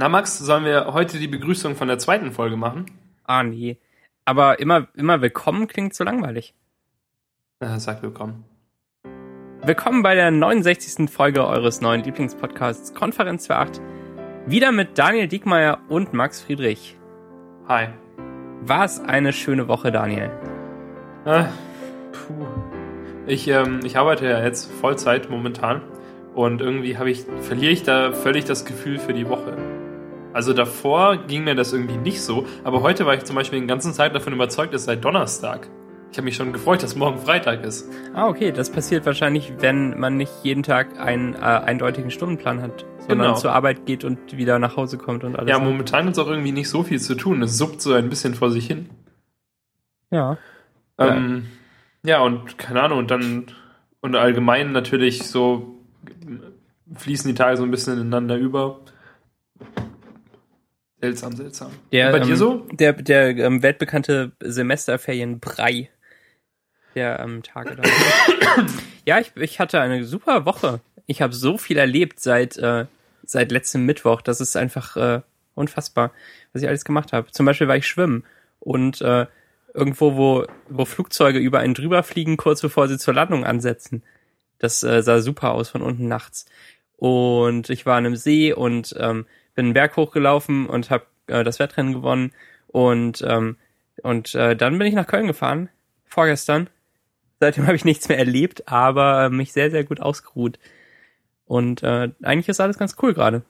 Na Max, sollen wir heute die Begrüßung von der zweiten Folge machen? Ah, nee. Aber immer, immer willkommen klingt so langweilig. Äh, sag willkommen. Willkommen bei der 69. Folge eures neuen Lieblingspodcasts Konferenz 2.8. Wieder mit Daniel Diekmeyer und Max Friedrich. Hi. War es eine schöne Woche, Daniel? Äh, puh. Ich, ähm, ich arbeite ja jetzt Vollzeit momentan und irgendwie habe ich, verliere ich da völlig das Gefühl für die Woche. Also davor ging mir das irgendwie nicht so, aber heute war ich zum Beispiel den ganzen Zeit davon überzeugt, es sei Donnerstag. Ich habe mich schon gefreut, dass morgen Freitag ist. Ah, okay. Das passiert wahrscheinlich, wenn man nicht jeden Tag einen äh, eindeutigen Stundenplan hat, sondern Genau. zur Arbeit geht und wieder nach Hause kommt und alles. Ja, momentan ist auch irgendwie nicht so viel zu tun. Es suppt so ein bisschen vor sich hin. ja. Ja. Ähm, ja, und keine Ahnung, und dann und allgemein natürlich so fließen die Tage so ein bisschen ineinander über. Seltsam, seltsam. Der, und bei ähm, dir so? Der, der ähm, weltbekannte Semesterferienbrei der ähm, Tage da. ja, ich, ich hatte eine super Woche. Ich habe so viel erlebt seit, äh, seit letztem Mittwoch. Das ist einfach äh, unfassbar, was ich alles gemacht habe. Zum Beispiel war ich schwimmen und äh, irgendwo, wo, wo Flugzeuge über einen drüber fliegen, kurz bevor sie zur Landung ansetzen. Das äh, sah super aus von unten nachts. Und ich war an einem See und ähm, bin einen Berg hochgelaufen und habe äh, das Wettrennen gewonnen. Und, ähm, und äh, dann bin ich nach Köln gefahren, vorgestern. Seitdem habe ich nichts mehr erlebt, aber äh, mich sehr, sehr gut ausgeruht. Und äh, eigentlich ist alles ganz cool gerade.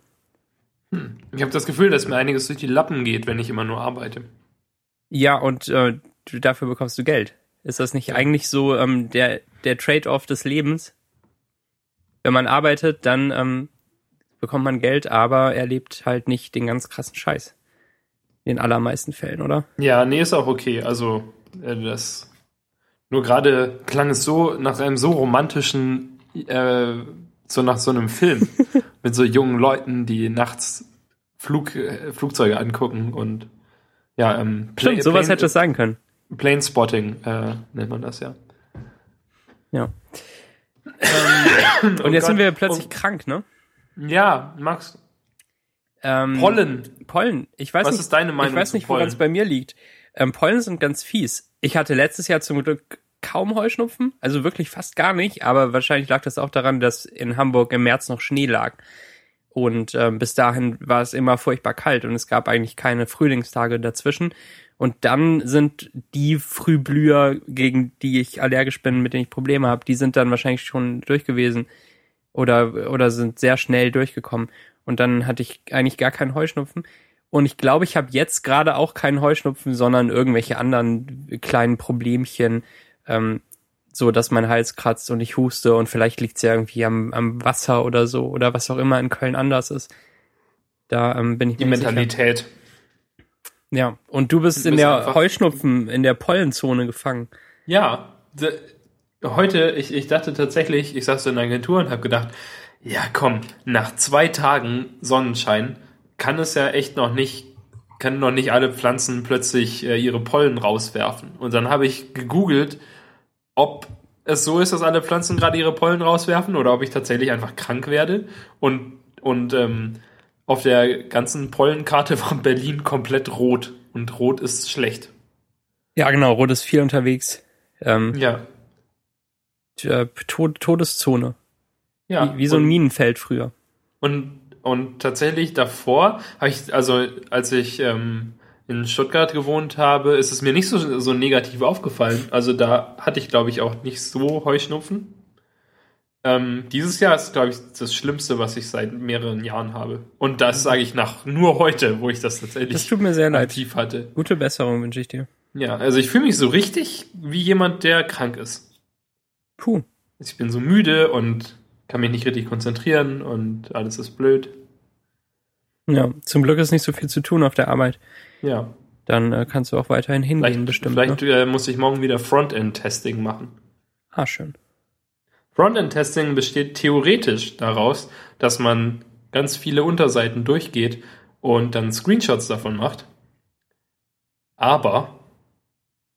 Hm. Ich habe das Gefühl, dass mir einiges durch die Lappen geht, wenn ich immer nur arbeite. Ja, und äh, du, dafür bekommst du Geld. Ist das nicht eigentlich so ähm, der, der Trade-off des Lebens? Wenn man arbeitet, dann ähm, bekommt man Geld, aber erlebt halt nicht den ganz krassen Scheiß. In den allermeisten Fällen, oder? Ja, nee, ist auch okay. Also, äh, das. Nur gerade klang es so nach einem so romantischen, äh, so nach so einem Film. mit so jungen Leuten, die nachts Flug, äh, Flugzeuge angucken und ja, ähm, Stimmt, Pla- sowas Plane- hätte es sein können. Plane Spotting äh, nennt man das ja. Ja. Ähm, und jetzt Gott. sind wir plötzlich Oh. krank, ne? Ja, Max, Ähm, Pollen. Pollen. Ich weiß Was nicht, ist deine Meinung Ich weiß nicht, woran es bei mir liegt. Ähm, Pollen sind ganz fies. Ich hatte letztes Jahr zum Glück kaum Heuschnupfen, also wirklich fast gar nicht, aber wahrscheinlich lag das auch daran, dass in Hamburg im März noch Schnee lag. Und ähm, bis dahin war es immer furchtbar kalt und es gab eigentlich keine Frühlingstage dazwischen. Und dann sind die Frühblüher, gegen die ich allergisch bin, mit denen ich Probleme habe, die sind dann wahrscheinlich schon durch gewesen oder, oder sind sehr schnell durchgekommen. Und dann hatte ich eigentlich gar keinen Heuschnupfen. Und ich glaube, ich habe jetzt gerade auch keinen Heuschnupfen, sondern irgendwelche anderen kleinen Problemchen, ähm, so dass mein Hals kratzt und ich huste und vielleicht liegt's ja irgendwie am, am Wasser oder so oder was auch immer in Köln anders ist. Da ähm, bin ich Die mir nicht sicher. Mentalität. Ja, und du bist Du in bist der einfach- Heuschnupfen, in der Pollenzone gefangen. Ja, heute, ich, ich dachte tatsächlich, ich saß so in der Agentur und habe gedacht, ja komm, nach zwei Tagen Sonnenschein kann es ja echt noch nicht, können noch nicht alle Pflanzen plötzlich äh, ihre Pollen rauswerfen. Und dann habe ich gegoogelt, ob es so ist, dass alle Pflanzen gerade ihre Pollen rauswerfen oder ob ich tatsächlich einfach krank werde. Und, und ähm, auf der ganzen Pollenkarte war Berlin komplett rot. Und rot ist schlecht. Ja, genau, Rot ist viel unterwegs. Ähm, Ja. Äh, Tod Todeszone. ja. Wie, wie so ein Minenfeld früher. Und, und tatsächlich davor habe ich, also als ich ähm, in Stuttgart gewohnt habe, ist es mir nicht so, so negativ aufgefallen. Also da hatte ich, glaube ich, auch nicht so Heuschnupfen. Ähm, dieses Jahr ist, glaube ich, das Schlimmste, was ich seit mehreren Jahren habe. Und das sage ich nach nur heute, wo ich das tatsächlich Das tut mir sehr leid. aktiv hatte. Gute Besserung wünsche ich dir. Ja, also ich fühle mich so richtig wie jemand, der krank ist. Puh. Ich bin so müde und kann mich nicht richtig konzentrieren und alles ist blöd. Ja, zum Glück ist nicht so viel zu tun auf der Arbeit. Ja. Dann äh, kannst du auch weiterhin hingehen, Vielleicht, bestimmt. vielleicht ne? äh, muss ich morgen wieder Frontend-Testing machen. Ah, schön. Frontend-Testing besteht theoretisch daraus, dass man ganz viele Unterseiten durchgeht und dann Screenshots davon macht. Aber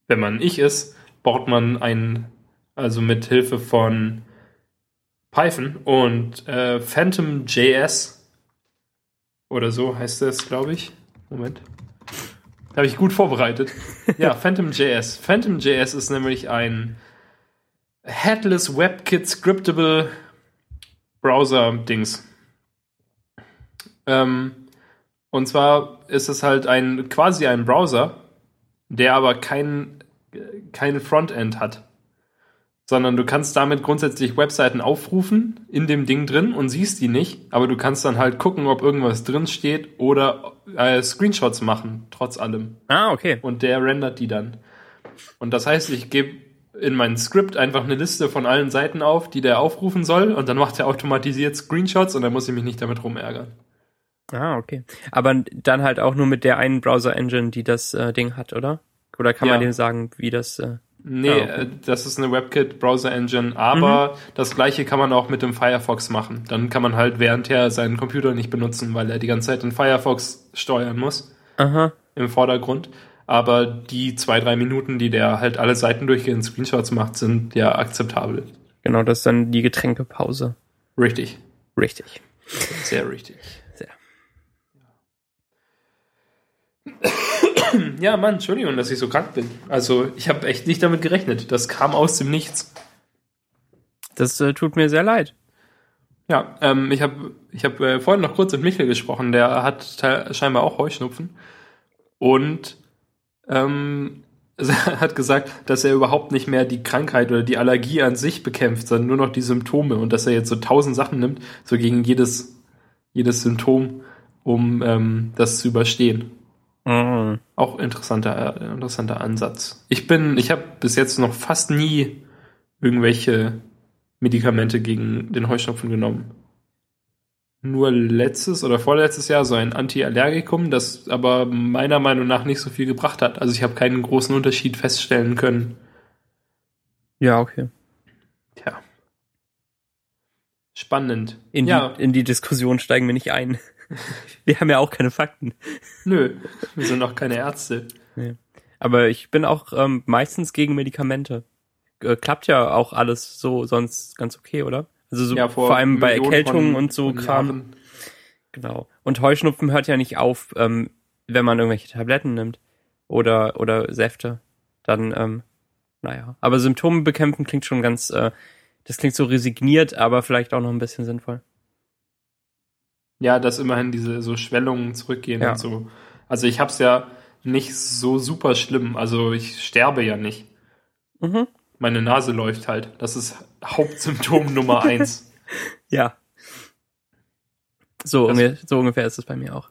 wenn man ich ist, baut man ein, also mit Hilfe von Python und äh, Phantom.js Oder so heißt das, glaube ich. Moment. Habe ich gut vorbereitet. ja, Phantom.js. Phantom.js ist nämlich ein Headless WebKit Scriptable Browser-Dings. Ähm, und zwar ist es halt ein quasi ein Browser, der aber kein, kein Frontend hat. Sondern du kannst damit grundsätzlich Webseiten aufrufen in dem Ding drin und siehst die nicht, aber du kannst dann halt gucken, ob irgendwas drin steht oder äh, Screenshots machen, trotz allem. Ah, okay. Und der rendert die dann. Und das heißt, ich gebe in mein Skript einfach eine Liste von allen Seiten auf, die der aufrufen soll, und dann macht er automatisiert Screenshots und dann muss ich mich nicht damit rumärgern. Ah, okay. Aber dann halt auch nur mit der einen Browser-Engine, die das äh, Ding hat, oder? Oder kann man Ja. dem sagen, wie das... Äh, Nee, Ah, okay. äh, das ist eine WebKit Browser Engine, aber das gleiche kann man auch mit dem Firefox machen. Dann kann man halt währendher seinen Computer nicht benutzen, weil er die ganze Zeit den Firefox steuern muss aha. im Vordergrund. Aber die zwei, drei Minuten, die der halt alle Seiten durchgehend Screenshots macht, sind ja akzeptabel. Genau, das ist dann die Getränkepause. Richtig. Richtig. Sehr richtig. Sehr. Ja, Mann, Entschuldigung, dass ich so krank bin. Also, ich habe echt nicht damit gerechnet. Das kam aus dem Nichts. Das äh, tut mir sehr leid. Ja, ähm, ich habe ich hab, äh, vorhin noch kurz mit Michael gesprochen, der hat scheinbar auch Heuschnupfen. Und ähm, er hat gesagt, dass er überhaupt nicht mehr die Krankheit oder die Allergie an sich bekämpft, sondern nur noch die Symptome und dass er jetzt so tausend Sachen nimmt, so gegen jedes, jedes Symptom, um ähm, das zu überstehen. Mhm. Auch interessanter, äh, interessanter Ansatz. Ich bin, ich habe bis jetzt noch fast nie irgendwelche Medikamente gegen den Heuschnupfen genommen. Nur letztes oder vorletztes Jahr so ein Antiallergikum, das aber meiner Meinung nach nicht so viel gebracht hat. Also ich habe keinen großen Unterschied feststellen können. Ja, okay. Tja. Spannend. In, ja, die, in die Diskussion steigen wir nicht ein. Wir haben ja auch keine Fakten. nö, wir sind noch keine Ärzte. Aber ich bin auch ähm, meistens gegen Medikamente. Äh, klappt ja auch alles so sonst ganz okay, oder? Also so, Ja, vor, allem bei Millionen Erkältungen von- und so Kram. Jahren. Genau. Und Heuschnupfen hört ja nicht auf, ähm, wenn man irgendwelche Tabletten nimmt oder oder Säfte. Dann, ähm, naja. Aber Symptome bekämpfen klingt schon ganz, äh, das klingt so resigniert, aber vielleicht auch noch ein bisschen sinnvoll. Ja, dass immerhin diese so Schwellungen zurückgehen Ja. und so. Also ich hab's ja nicht so super schlimm. Also ich sterbe ja nicht. Mhm. Meine Nase läuft halt. Das ist Hauptsymptom Nummer eins. Ja. So, Das- ungefähr, so ungefähr ist es bei mir auch.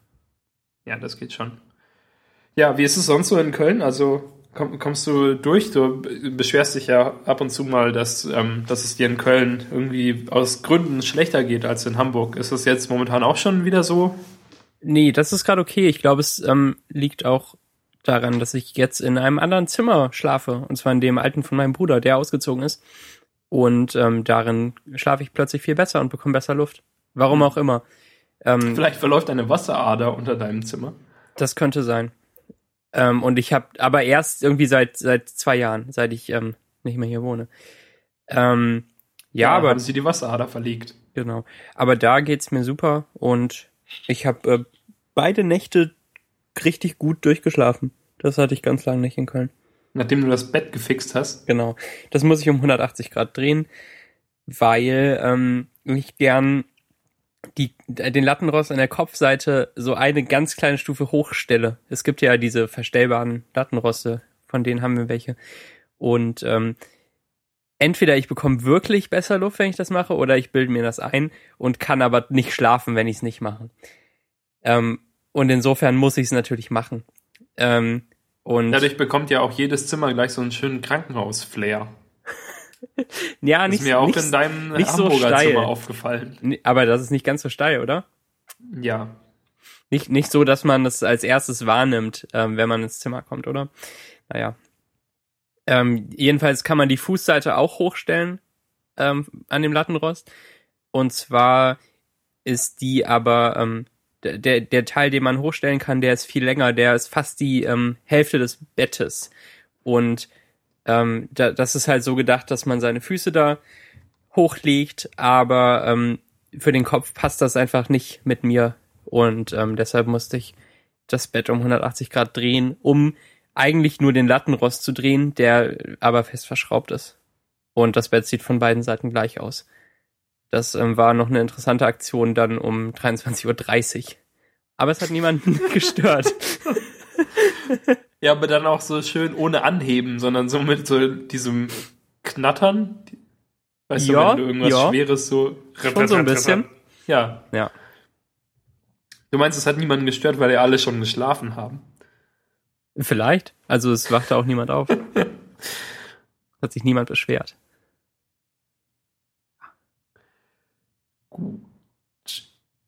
Ja, das geht schon. Ja, wie ist es sonst so in Köln? Also komm, kommst du durch? Du be- beschwerst dich ja ab und zu mal, dass, ähm, dass es dir in Köln irgendwie aus Gründen schlechter geht als in Hamburg. Ist das jetzt momentan auch schon wieder so? Nee, das ist gerade okay. Ich glaube, es ähm, liegt auch daran, dass ich jetzt in einem anderen Zimmer schlafe. Und zwar in dem alten von meinem Bruder, der ausgezogen ist. Und ähm, darin schlafe ich plötzlich viel besser und bekomme besser Luft. Warum auch immer. Ähm, Vielleicht verläuft eine Wasserader unter deinem Zimmer. das könnte sein. Ähm, und ich habe aber erst irgendwie seit seit zwei Jahren, seit ich ähm, nicht mehr hier wohne. Ähm, ja, aber haben sie die Wasserader verlegt. Genau. Aber da geht's mir super und ich habe äh, beide Nächte richtig gut durchgeschlafen. Das hatte ich ganz lange nicht in Köln. Nachdem du das Bett gefixt hast. Genau. Das muss ich um 180 Grad drehen, weil ähm, ich gern die, den Lattenrost an der Kopfseite so eine ganz kleine Stufe hochstelle. Es gibt ja diese verstellbaren Lattenroste, von denen haben wir welche. Und ähm, entweder ich bekomme wirklich besser Luft, wenn ich das mache, oder ich bilde mir das ein und kann aber nicht schlafen, wenn ich es nicht mache. Ähm, und insofern muss ich es natürlich machen. Ähm, und Dadurch bekommt ja auch jedes Zimmer gleich so einen schönen Krankenhaus-Flair. ja, nicht, ist mir auch nicht, in deinem nicht so Hamburger steil. Zimmer aufgefallen. Aber das ist nicht ganz so steil, oder? Ja. Nicht, nicht so, dass man das als erstes wahrnimmt, ähm, wenn man ins Zimmer kommt, oder? Naja. Ähm, jedenfalls kann man die Fußseite auch hochstellen ähm, an dem Lattenrost. Und zwar ist die aber ähm, der- der, der Teil, den man hochstellen kann, der ist viel länger, der ist fast die ähm, Hälfte des Bettes. Und ähm, da, das ist halt so gedacht, dass man seine Füße da hochlegt, aber ähm, für den Kopf passt das einfach nicht mit mir Und ähm, deshalb musste ich das Bett um 180 Grad drehen, um eigentlich nur den Lattenrost zu drehen, der aber fest verschraubt ist. Und das Bett sieht von beiden Seiten gleich aus. Das ähm, war noch eine interessante Aktion dann um 23.30 Uhr. Aber es hat niemanden gestört. Ja, aber dann auch so schön ohne Anheben, sondern so mit so diesem Knattern. Weißt du, Ja, wenn du irgendwas ja. Schweres so. Schon so ein bisschen. Ja. Ja. Du meinst, es hat niemanden gestört, weil ja alle schon geschlafen haben. Vielleicht. Also es wachte auch niemand auf. Hat sich niemand beschwert.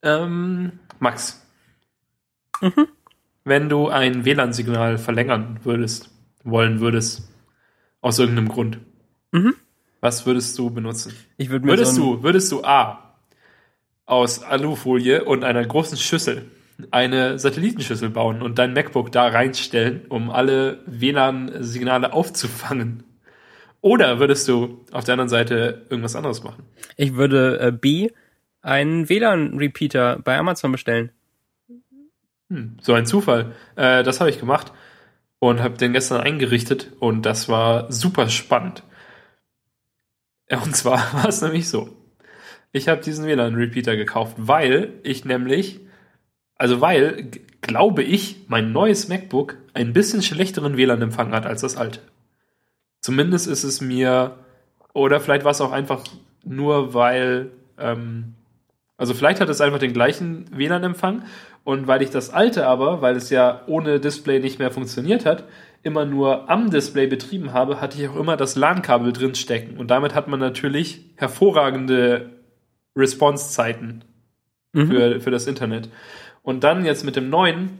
Ähm, Max. Mhm. Wenn du ein WLAN-Signal verlängern würdest, wollen würdest, aus irgendeinem Grund, Mhm. was würdest du benutzen? Ich würde mir Würdest so du, würdest du A aus Alufolie und einer großen Schüssel eine Satellitenschüssel bauen und dein MacBook da reinstellen, um alle WLAN-Signale aufzufangen? Oder würdest du auf der anderen Seite irgendwas anderes machen? ich würde äh, B einen WLAN-Repeater bei Amazon bestellen. Hm, so ein Zufall. Äh, das habe ich gemacht und habe den gestern eingerichtet und das war super spannend. Und zwar war es nämlich so. Ich habe diesen WLAN-Repeater gekauft, weil ich nämlich, also weil, glaube ich, mein neues MacBook ein bisschen schlechteren WLAN-Empfang hat als das alte. Zumindest ist es mir, oder vielleicht war es auch einfach nur, weil, ähm, also vielleicht hat es einfach den gleichen WLAN-Empfang und weil ich das alte aber, weil es ja ohne Display nicht mehr funktioniert hat, immer nur am Display betrieben habe, hatte ich auch immer das LAN-Kabel drin stecken. Und damit hat man natürlich hervorragende Response-Zeiten Mhm. für, für das Internet. Und dann jetzt mit dem neuen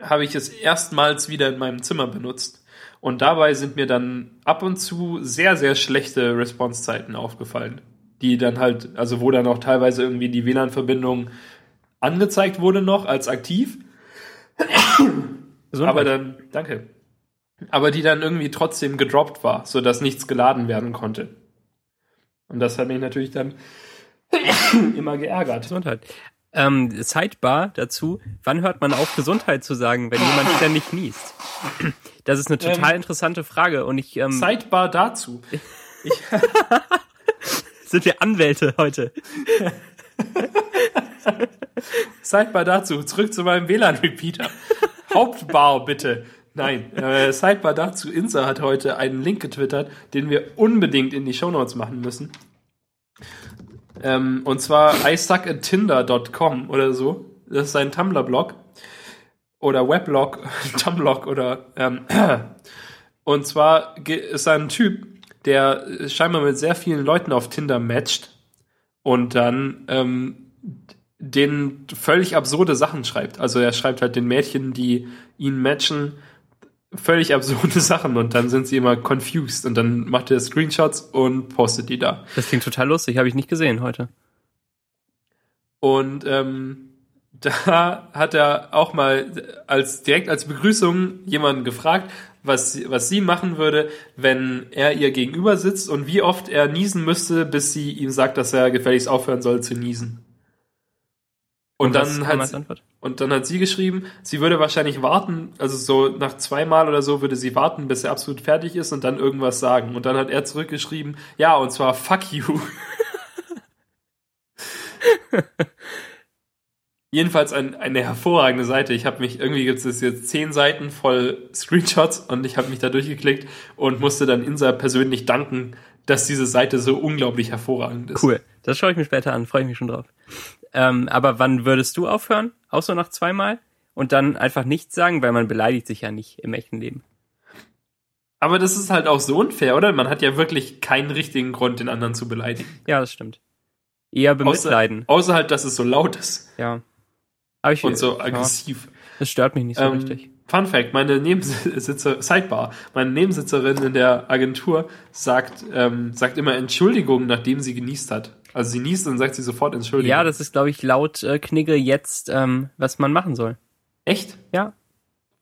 habe ich es erstmals wieder in meinem Zimmer benutzt. Und dabei sind mir dann ab und zu sehr, sehr schlechte Response-Zeiten aufgefallen. Die dann halt, also wo dann auch teilweise irgendwie die WLAN-Verbindung angezeigt wurde noch als aktiv. Gesundheit. Aber dann, danke. Aber die dann irgendwie trotzdem gedroppt war, sodass nichts geladen werden konnte. Und das hat mich natürlich dann immer geärgert. Gesundheit. Ähm, Sidebar dazu, wann hört man auf, Gesundheit zu sagen, wenn jemand ständig niest? Das ist eine total Ähm, interessante Frage und ich ähm, Sidebar dazu. sind wir Anwälte heute. Sidebar dazu. Zurück zu meinem WLAN-Repeater. Hauptbar bitte. Nein, äh, Sidebar dazu. Insa hat heute einen Link getwittert, den wir unbedingt in die Shownotes machen müssen. Ähm, und zwar iSuckAtTinder.com oder so. Das ist sein Tumblr-Blog. Oder Weblog, Tumblr oder ähm, und zwar ist er ein Typ, der scheinbar mit sehr vielen Leuten auf Tinder matcht und dann ähm, den völlig absurde Sachen schreibt. Also er schreibt halt den Mädchen, die ihn matchen, völlig absurde Sachen und dann sind sie immer confused und dann macht er Screenshots und postet die da. Das klingt total lustig, habe ich nicht gesehen heute. Und ähm, da hat er auch mal als direkt als Begrüßung jemanden gefragt, was, sie- was sie machen würde, wenn er ihr gegenüber sitzt und wie oft er niesen müsste, bis sie ihm sagt, dass er gefälligst aufhören soll zu niesen. Und, dann hat sie, und dann hat sie geschrieben, sie würde wahrscheinlich warten, also so nach zweimal oder so würde sie warten, bis er absolut fertig ist und dann irgendwas sagen. Und dann hat er zurückgeschrieben, ja, und zwar fuck you. Jedenfalls ein, eine hervorragende Seite. Ich habe mich, irgendwie gibt es jetzt zehn Seiten voll Screenshots und ich habe mich da durchgeklickt und musste dann Insa persönlich danken, dass diese Seite so unglaublich hervorragend ist. Cool. Das schaue ich mir später an, freue ich mich schon drauf. Ähm, aber wann würdest du aufhören? Auch so nach zweimal? Und dann einfach nichts sagen, weil man beleidigt sich ja nicht im echten Leben. Aber das ist halt auch so unfair, oder? Man hat ja wirklich keinen richtigen Grund, den anderen zu beleidigen. Ja, das stimmt. Eher bemitleiden. Außer, außer halt, dass es so laut ist Ja. Aber ich, und so ja, aggressiv. das stört mich nicht so Ähm, richtig. Fun Fact, meine Nebensitzer, Sidebar, meine Nebensitzerin in der Agentur sagt, ähm, sagt immer Entschuldigung, nachdem sie genießt hat. Also sie niest und sagt sie sofort Entschuldigung. Ja, das ist, glaube ich, laut äh, Knigge jetzt, ähm, was man machen soll. Echt? Ja.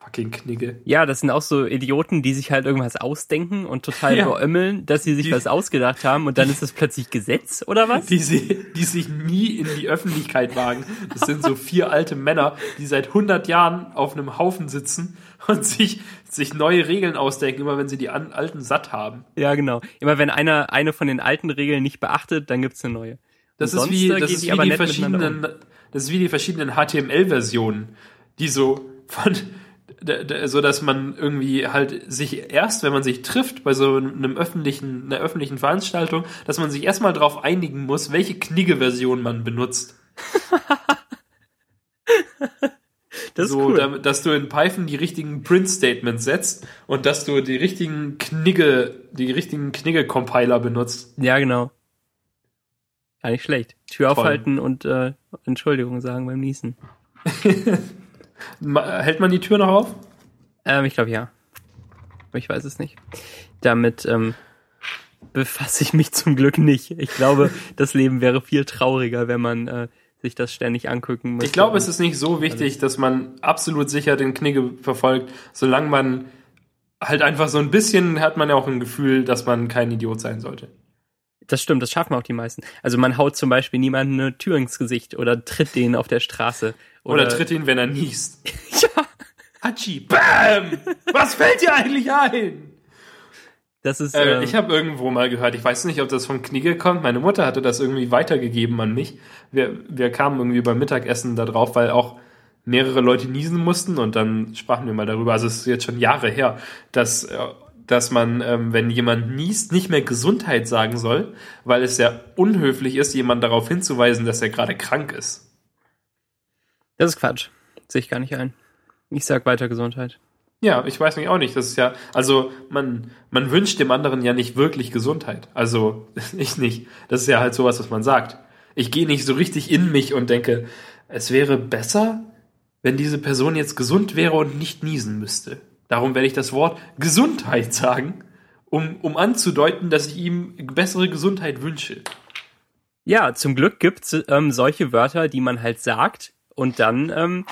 Fucking Knigge. Ja, das sind auch so Idioten, die sich halt irgendwas ausdenken und total Ja. beömmeln, dass sie sich Die- was ausgedacht haben und dann ist es plötzlich Gesetz oder was? Die, sie, die sich nie in die Öffentlichkeit wagen. Das sind so vier alte Männer, die seit 100 Jahren auf einem Haufen sitzen und sich, sich neue Regeln ausdenken, immer wenn sie die an, alten satt haben. Ja, genau. Immer wenn einer eine von den alten Regeln nicht beachtet, dann gibt's eine neue. Das ist wie, das ist die wie die verschiedenen, das ist wie die verschiedenen HTML-Versionen, die so von, so dass man irgendwie halt sich erst, wenn man sich trifft bei so einem öffentlichen, einer öffentlichen Veranstaltung, dass man sich erstmal darauf einigen muss, welche Knigge-Version man benutzt. Das ist so, cool. damit, dass du in Python die richtigen Print-Statements setzt und dass du die richtigen Knigge, die richtigen Knigge-Compiler benutzt. Ja, genau. Gar nicht schlecht. Tür Toll. aufhalten und äh, Entschuldigung sagen beim Niesen. Hält man die Tür noch auf? Ähm, ich glaube ja. Ich weiß es nicht. Damit ähm, befasse ich mich zum Glück nicht. Ich glaube, das Leben wäre viel trauriger, wenn man äh, sich das ständig angucken müsste. Ich glaube, es ist nicht so wichtig, dass man absolut sicher den Knigge verfolgt, solange man halt einfach so ein bisschen hat man ja auch ein Gefühl, dass man kein Idiot sein sollte. Das stimmt, das schaffen auch die meisten. Also man haut zum Beispiel niemanden eine Tür ins Gesicht oder tritt den auf der Straße. Oder, tritt ihn, wenn er niest. Ja, Hatschi, bam! Was fällt dir eigentlich ein? das ist. Äh, ähm, ich habe irgendwo mal gehört, ich weiß nicht, ob das von Knigge kommt. Meine Mutter hatte das irgendwie weitergegeben an mich. Wir, wir kamen irgendwie beim Mittagessen da drauf, weil auch mehrere Leute niesen mussten und dann sprachen wir mal darüber. Also es ist jetzt schon Jahre her, dass, äh, dass man, ähm, wenn jemand niest, nicht mehr Gesundheit sagen soll, weil es ja unhöflich ist, jemand darauf hinzuweisen, dass er gerade krank ist. Das ist Quatsch. Sehe ich gar nicht ein. Ich sag weiter Gesundheit. Ja, ich weiß nicht auch nicht. Das ist ja, also man, man wünscht dem anderen ja nicht wirklich Gesundheit. Also ich nicht. Das ist ja halt sowas, was man sagt. Ich gehe nicht so richtig in mich und denke, es wäre besser, wenn diese Person jetzt gesund wäre und nicht niesen müsste. Darum werde ich das Wort Gesundheit sagen, um, um anzudeuten, dass ich ihm bessere Gesundheit wünsche. Ja, zum Glück gibt's ähm, solche Wörter, die man halt sagt und dann ähm,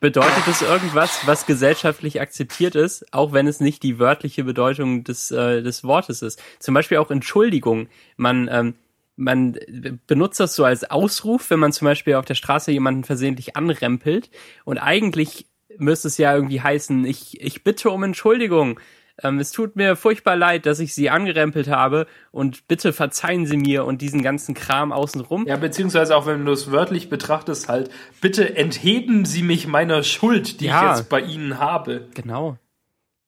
bedeutet es irgendwas, was gesellschaftlich akzeptiert ist, auch wenn es nicht die wörtliche Bedeutung des, äh, des Wortes ist. Zum Beispiel auch Entschuldigung. Man, ähm, man benutzt das so als Ausruf, wenn man zum Beispiel auf der Straße jemanden versehentlich anrempelt und eigentlich müsste es ja irgendwie heißen, ich, ich bitte um Entschuldigung. Ähm, es tut mir furchtbar leid, dass ich sie angerempelt habe und bitte verzeihen Sie mir und diesen ganzen Kram außenrum. Ja, beziehungsweise auch wenn du es wörtlich betrachtest, halt, bitte entheben Sie mich meiner Schuld, die Ja. ich jetzt bei Ihnen habe. Genau.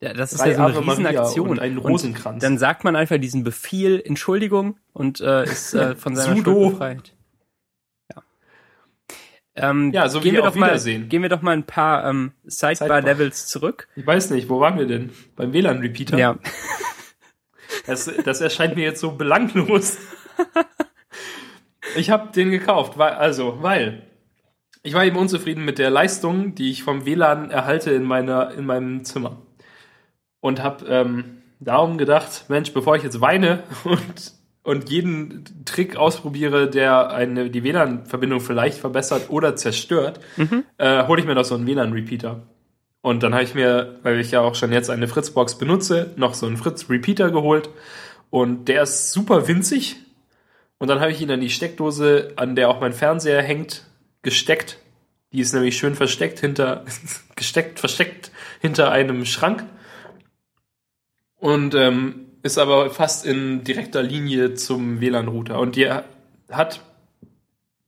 Ja, das ist Drei ja so eine Ave Maria Riesenaktion. und einen Rosenkranz. dann sagt man einfach diesen Befehl Entschuldigung und äh, ist äh, von seiner. Schuld befreit. Ja. Ähm, Ja, so gehen wie wir doch mal, Wiedersehen. gehen wir doch mal ein paar ähm, Sidebar-Levels zurück. Ich weiß nicht, wo waren wir denn? Beim WLAN-Repeater? Ja. Das, das erscheint mir jetzt so belanglos. Ich habe den gekauft, weil, also, weil ich war eben unzufrieden mit der Leistung, die ich vom WLAN erhalte in meiner in meinem Zimmer und habe ähm, darum gedacht, Mensch, bevor ich jetzt weine und und jeden Trick ausprobiere, der eine die WLAN-Verbindung vielleicht verbessert oder zerstört, äh, hole ich mir doch so einen WLAN-Repeater. Und dann habe ich mir, weil ich ja auch schon jetzt eine Fritzbox benutze, noch so einen Fritz-Repeater geholt. Und der ist super winzig. Und dann habe ich ihn an die Steckdose, an der auch mein Fernseher hängt, gesteckt. Die ist nämlich schön versteckt hinter, gesteckt, versteckt hinter einem Schrank. Und ähm, ist aber fast in direkter Linie zum WLAN-Router. Und die hat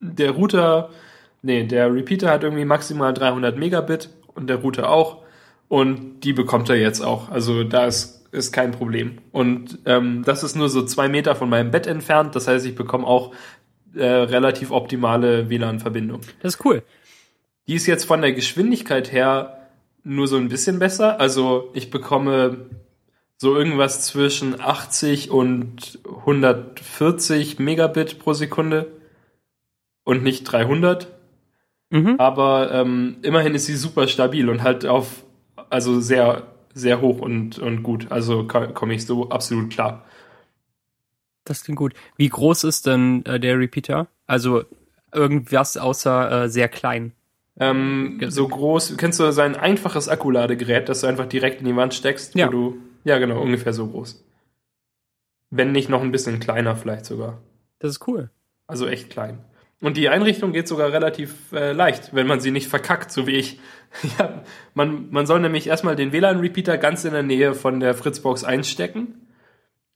der Router, nee, der Repeater hat irgendwie maximal 300 Megabit und der Router auch. Und die bekommt er jetzt auch. Also da ist, ist kein Problem. Und ähm, das ist nur so zwei Meter von meinem Bett entfernt. Das heißt, ich bekomme auch äh, relativ optimale WLAN-Verbindung. Das ist cool. Die ist jetzt von der Geschwindigkeit her nur so ein bisschen besser. Also ich bekomme so irgendwas zwischen 80 und 140 Megabit pro Sekunde und nicht 300. Mhm. Aber ähm, immerhin ist sie super stabil und halt auf, also sehr, sehr hoch und, und gut. Also komme ich so absolut klar. Das klingt gut. Wie groß ist denn äh, der Repeater? Also irgendwas außer äh, sehr klein. Ähm, so groß, kennst du sein einfaches Akkuladegerät, das du einfach direkt in die Wand steckst? Ja. Wo du, ja, genau, ungefähr so groß. Wenn nicht noch ein bisschen kleiner vielleicht sogar. Das ist cool. Also echt klein. Und die Einrichtung geht sogar relativ äh, leicht, wenn man sie nicht verkackt, so wie ich. ja, man, man soll nämlich erstmal den WLAN-Repeater ganz in der Nähe von der Fritzbox einstecken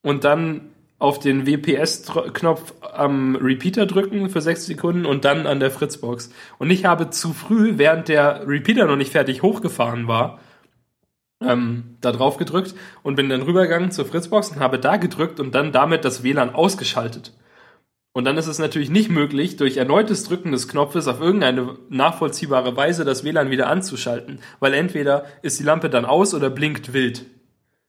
und dann auf den WPS-Knopf am Repeater drücken für sechs Sekunden und dann an der Fritzbox. Und ich habe zu früh, während der Repeater noch nicht fertig hochgefahren war, ähm, da drauf gedrückt und bin dann rübergegangen zur Fritzbox und habe da gedrückt und dann damit das WLAN ausgeschaltet. Und dann ist es natürlich nicht möglich, durch erneutes Drücken des Knopfes auf irgendeine nachvollziehbare Weise das WLAN wieder anzuschalten, weil entweder ist die Lampe dann aus oder blinkt wild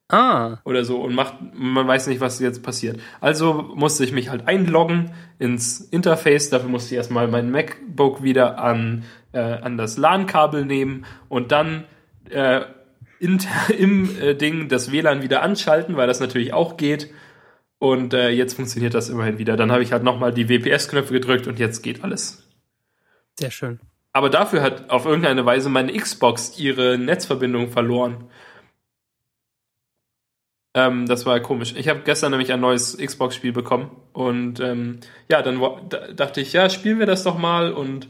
Ah, oder so und macht, man weiß nicht, was jetzt passiert. Also musste ich mich halt einloggen ins Interface, dafür musste ich erstmal mein MacBook wieder an, äh, an das LAN-Kabel nehmen und dann äh, inter, im äh, Ding das WLAN wieder anschalten, weil das natürlich auch geht. Und äh, jetzt funktioniert das immerhin wieder. Dann habe ich halt nochmal die WPS-Knöpfe gedrückt und jetzt geht alles. sehr schön. Aber dafür hat auf irgendeine Weise meine Xbox ihre Netzverbindung verloren. Ähm, das war komisch. Ich habe gestern nämlich ein neues Xbox-Spiel bekommen und ähm, ja, dann da, dachte ich, ja, spielen wir das doch mal und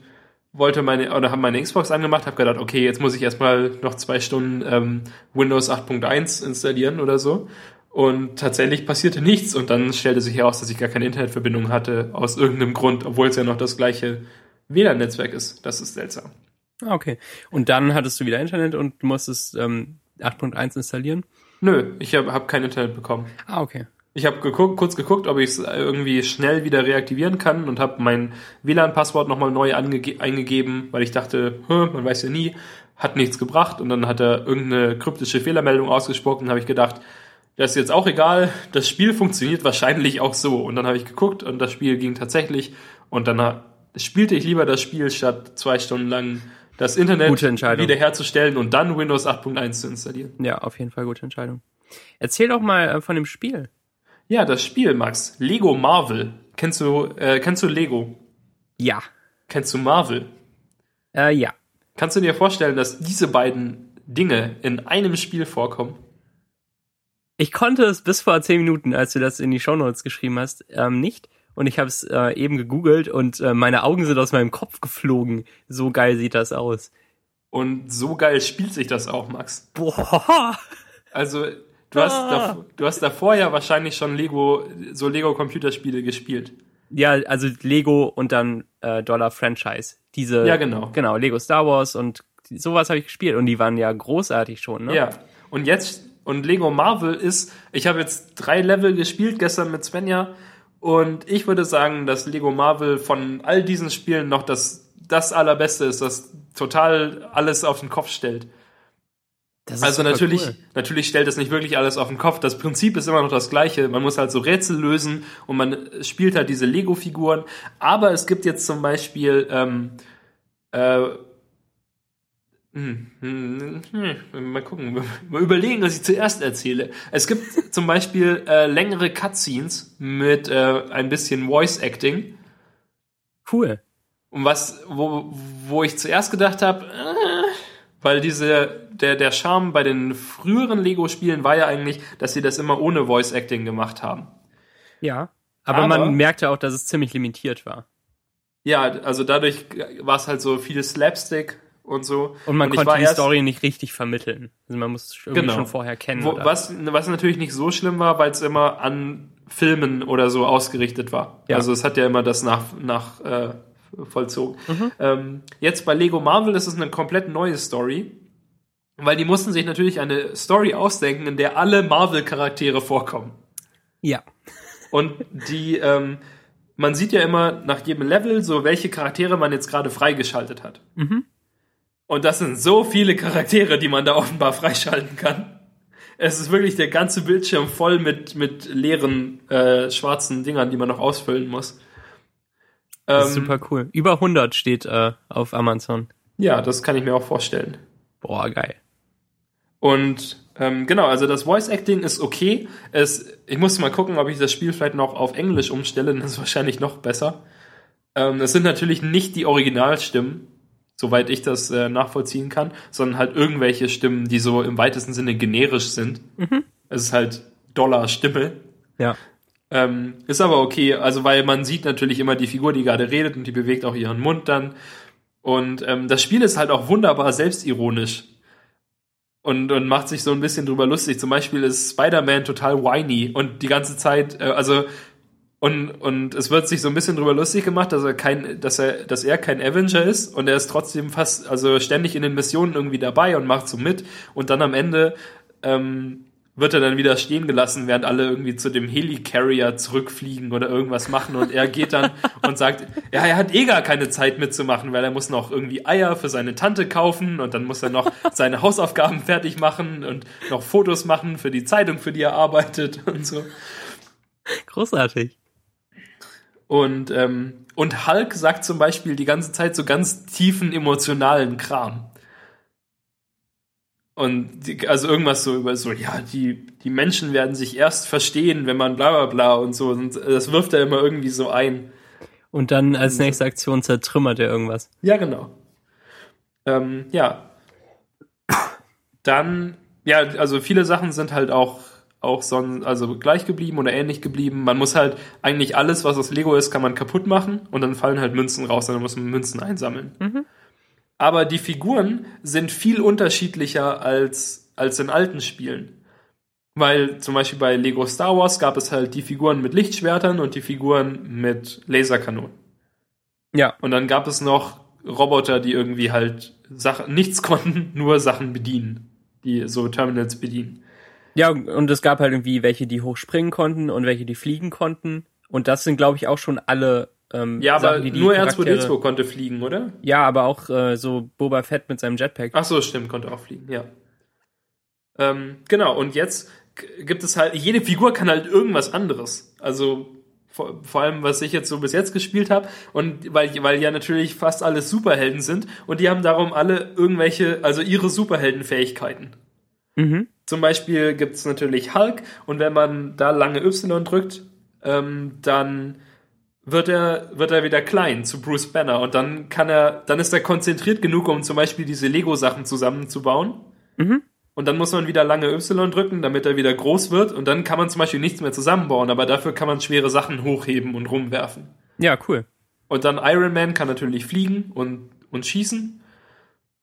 wollte meine oder habe meine Xbox angemacht, habe gedacht, okay, jetzt muss ich erstmal noch zwei Stunden ähm, Windows 8.1 installieren oder so. Und tatsächlich passierte nichts und dann stellte sich heraus, dass ich gar keine Internetverbindung hatte aus irgendeinem Grund, obwohl es ja noch das gleiche WLAN-Netzwerk ist. Das ist seltsam. Ah, okay. Und dann hattest du wieder Internet und du musstest ähm, 8.1 installieren? Nö, ich habe hab kein Internet bekommen. Ah, okay. Ich habe geguckt, kurz geguckt, ob ich es irgendwie schnell wieder reaktivieren kann und habe mein WLAN-Passwort nochmal neu eingegeben, weil ich dachte, hm, man weiß ja nie, hat nichts gebracht und dann hat er irgendeine kryptische Fehlermeldung ausgesprochen, habe ich gedacht, das ist jetzt auch egal, das Spiel funktioniert wahrscheinlich auch so. Und dann habe ich geguckt und das Spiel ging tatsächlich und dann spielte ich lieber das Spiel, statt zwei Stunden lang das Internet wiederherzustellen und dann Windows 8.1 zu installieren. Ja, auf jeden Fall gute Entscheidung. Erzähl doch mal äh, von dem Spiel. Ja, das Spiel, Max. Lego Marvel. Kennst du, äh, kennst du Lego? Ja. Kennst du Marvel? Äh, ja. Kannst du dir vorstellen, dass diese beiden Dinge in einem Spiel vorkommen? Ich konnte es bis vor zehn Minuten, als du das in die Shownotes geschrieben hast, ähm, nicht. Und ich habe es äh, eben gegoogelt und äh, meine Augen sind aus meinem Kopf geflogen. So geil sieht das aus. Und so geil spielt sich das auch, Max. Boah. Also, du hast, Ah. dav du hast davor ja wahrscheinlich schon Lego, so Lego-Computerspiele gespielt. Ja, also Lego und dann äh, Dollar Franchise. Diese. Ja, genau. Genau, Lego Star Wars und sowas habe ich gespielt und die waren ja großartig schon, ne? Ja. Und jetzt, und Lego Marvel ist, ich habe jetzt drei Level gespielt, gestern mit Svenja, und ich würde sagen, dass Lego Marvel von all diesen Spielen noch das, das allerbeste ist, das total alles auf den Kopf stellt. Das Also natürlich, cool. natürlich stellt es nicht wirklich alles auf den Kopf. Das Prinzip ist immer noch das gleiche. Man muss halt so Rätsel lösen und man spielt halt diese Lego-Figuren. Aber es gibt jetzt zum Beispiel ähm, äh, hm, hm, hm, mal gucken, mal überlegen, was ich zuerst erzähle. Es gibt zum Beispiel äh, längere Cutscenes mit äh, ein bisschen Voice-Acting. Cool. Und was, wo, wo ich zuerst gedacht habe, äh, weil diese, der, der Charme bei den früheren Lego-Spielen war ja eigentlich, dass sie das immer ohne Voice-Acting gemacht haben. Ja. Aber, Aber- man merkte auch, dass es ziemlich limitiert war. Ja, also dadurch war es halt so viel Slapstick und so. Und man ich konnte die Story nicht richtig vermitteln. Also man muss irgendwie Genau. schon vorher kennen. Wo, was, was natürlich nicht so schlimm war, weil es immer an Filmen oder so ausgerichtet war. Ja. Also es hat ja immer das nach, nach äh, vollzogen. Mhm. Ähm, jetzt bei Lego Marvel ist es eine komplett neue Story, weil die mussten sich natürlich eine Story ausdenken, in der alle Marvel-Charaktere vorkommen. Ja. Und die, ähm, man sieht ja immer nach jedem Level so, welche Charaktere man jetzt gerade freigeschaltet hat. Mhm. Und das sind so viele Charaktere, die man da offenbar freischalten kann. Es ist wirklich der ganze Bildschirm voll mit, mit leeren äh, schwarzen Dingern, die man noch ausfüllen muss. Das ist Ähm, super cool. Über 100 steht äh, auf Amazon. Ja, das kann ich mir auch vorstellen. Boah, geil. Und ähm, genau, also das Voice Acting ist okay. Es, ich muss mal gucken, ob ich das Spiel vielleicht noch auf Englisch umstelle, dann ist es wahrscheinlich noch besser. Ähm, es sind natürlich nicht die Originalstimmen, soweit ich das äh, nachvollziehen kann, sondern halt irgendwelche Stimmen, die so im weitesten Sinne generisch sind. Es ist halt Dollar-Stimme. Ja. Ähm, ist aber okay, also weil man sieht natürlich immer die Figur, die gerade redet und die bewegt auch ihren Mund dann. Und ähm, das Spiel ist halt auch wunderbar selbstironisch. Und, und macht sich so ein bisschen drüber lustig. Zum Beispiel ist Spider-Man total whiny und die ganze Zeit, äh, also und, und es wird sich so ein bisschen drüber lustig gemacht, dass er kein, dass er, dass er kein Avenger ist und er ist trotzdem fast, also ständig in den Missionen irgendwie dabei und macht so mit und dann am Ende ähm, wird er dann wieder stehen gelassen, während alle irgendwie zu dem Helicarrier zurückfliegen oder irgendwas machen und er geht dann und sagt, ja, er hat eh gar keine Zeit mitzumachen, weil er muss noch irgendwie Eier für seine Tante kaufen und dann muss er noch seine Hausaufgaben fertig machen und noch Fotos machen für die Zeitung, für die er arbeitet und so. Großartig. Und, ähm, und Hulk sagt zum Beispiel die ganze Zeit so ganz tiefen emotionalen Kram. Und die, also irgendwas so über so, ja, die, die Menschen werden sich erst verstehen, wenn man bla bla bla und so. Und das wirft er immer irgendwie so ein. Und dann als nächste Aktion zertrümmert er irgendwas. Ja, genau. Ähm, ja. Dann, ja, also viele Sachen sind halt auch, auch sonst, also gleich geblieben oder ähnlich geblieben. Man muss halt eigentlich alles, was aus Lego ist, kann man kaputt machen und dann fallen halt Münzen raus, dann muss man Münzen einsammeln. Aber die Figuren sind viel unterschiedlicher als, als in alten Spielen. Weil zum Beispiel bei Lego Star Wars gab es halt die Figuren mit Lichtschwertern und die Figuren mit Laserkanonen. Ja. Und dann gab es noch Roboter, die irgendwie halt Sachen, nichts konnten, nur Sachen bedienen. Die so Terminals bedienen. Ja, und es gab halt irgendwie welche, die hochspringen konnten und welche, die fliegen konnten. Und das sind, glaube ich, auch schon alle ähm, Ja, aber Sachen, die nur Charaktere- R2D2 konnte fliegen, oder? Ja, aber auch äh, so Boba Fett mit seinem Jetpack. Ach so, stimmt, konnte auch fliegen, ja. Ähm, genau, und jetzt gibt es halt, jede Figur kann halt irgendwas anderes. Also vor, vor allem, was ich jetzt so bis jetzt gespielt habe. Und weil, weil ja natürlich fast alles Superhelden sind und die haben darum alle irgendwelche, also ihre Superheldenfähigkeiten. Mhm. Zum Beispiel gibt's natürlich Hulk und wenn man da lange Y drückt, ähm, dann wird er, wird er wieder klein zu Bruce Banner und dann kann er, dann ist er konzentriert genug, um zum Beispiel diese Lego-Sachen zusammenzubauen. Mhm. Und dann muss man wieder lange Y drücken, damit er wieder groß wird und dann kann man zum Beispiel nichts mehr zusammenbauen, aber dafür kann man schwere Sachen hochheben und rumwerfen. Ja, cool. Und dann Iron Man kann natürlich fliegen und, und schießen.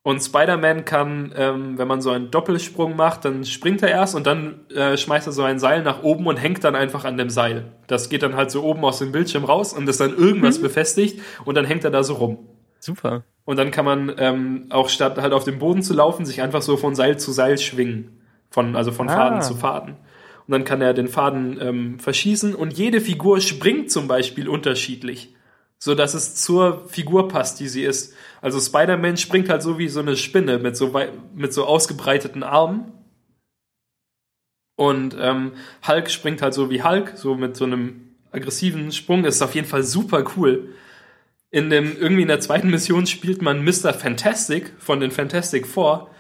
Und Spider-Man kann, ähm, wenn man so einen Doppelsprung macht, dann springt er erst und dann äh, schmeißt er so ein Seil nach oben und hängt dann einfach an dem Seil. Das geht dann halt so oben aus dem Bildschirm raus und ist dann irgendwas befestigt und dann hängt er da so rum. Super. Und dann kann man ähm, auch statt halt auf dem Boden zu laufen, sich einfach so von Seil zu Seil schwingen. Von, also von Ah. Faden zu Faden. Und dann kann er den Faden ähm, verschießen und jede Figur springt zum Beispiel unterschiedlich. So dass es zur Figur passt, die sie ist. Also Spider-Man springt halt so wie so eine Spinne mit so, mit so ausgebreiteten Armen. Und ähm, Hulk springt halt so wie Hulk, so mit so einem aggressiven Sprung. Ist auf jeden Fall super cool in dem, irgendwie in der zweiten Mission spielt man Mr. Fantastic von den Fantastic Four,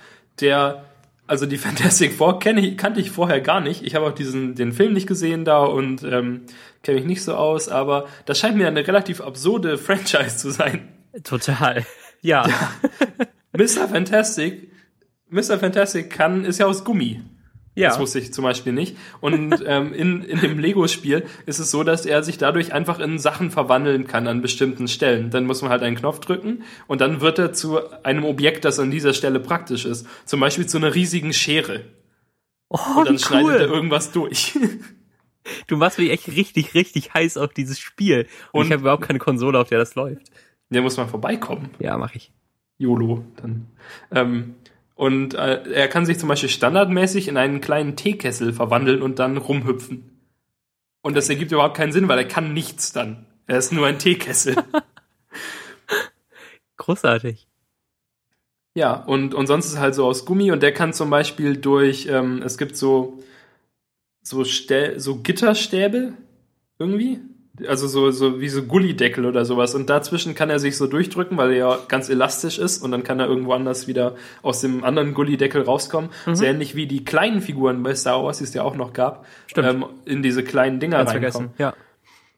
der, also die Fantastic Four kenne ich, kannte ich vorher gar nicht. Ich habe auch diesen, den Film nicht gesehen da und ähm, kenne mich nicht so aus, aber das scheint mir eine relativ absurde Franchise zu sein. Total. Ja. Mr. Fantastic, Mr. Fantastic kann, ist ja aus Gummi. Ja. Das wusste ich zum Beispiel nicht. Und ähm, in, in dem Lego-Spiel ist es so, dass er sich dadurch einfach in Sachen verwandeln kann an bestimmten Stellen. Dann muss man halt einen Knopf drücken und dann wird er zu einem Objekt, das an dieser Stelle praktisch ist. Zum Beispiel zu einer riesigen Schere. Oh, Und dann wie schneidet er cool. irgendwas durch. Du machst mich echt richtig, richtig heiß auf dieses Spiel. Und, Und- ich habe überhaupt keine Konsole, auf der das läuft. Der muss mal vorbeikommen. Ja, mache ich. YOLO dann. Ähm, und äh, er kann sich zum Beispiel standardmäßig in einen kleinen Teekessel verwandeln und dann rumhüpfen. Und das ergibt überhaupt keinen Sinn, weil er kann nichts dann. Er ist nur ein Teekessel. Großartig. ja, und, und sonst ist es halt so aus Gummi und der kann zum Beispiel durch, ähm, es gibt so, so, Stä so Gitterstäbe irgendwie. Also so, so wie so Gullideckel oder sowas. Und dazwischen kann er sich so durchdrücken, weil er ja ganz elastisch ist und dann kann er irgendwo anders wieder aus dem anderen Gullideckel rauskommen. So ähnlich wie die kleinen Figuren bei Star Wars, die es ja auch noch gab, Stimmt. ähm, in diese kleinen Dinger Ganz reinkommen. vergessen. Ja.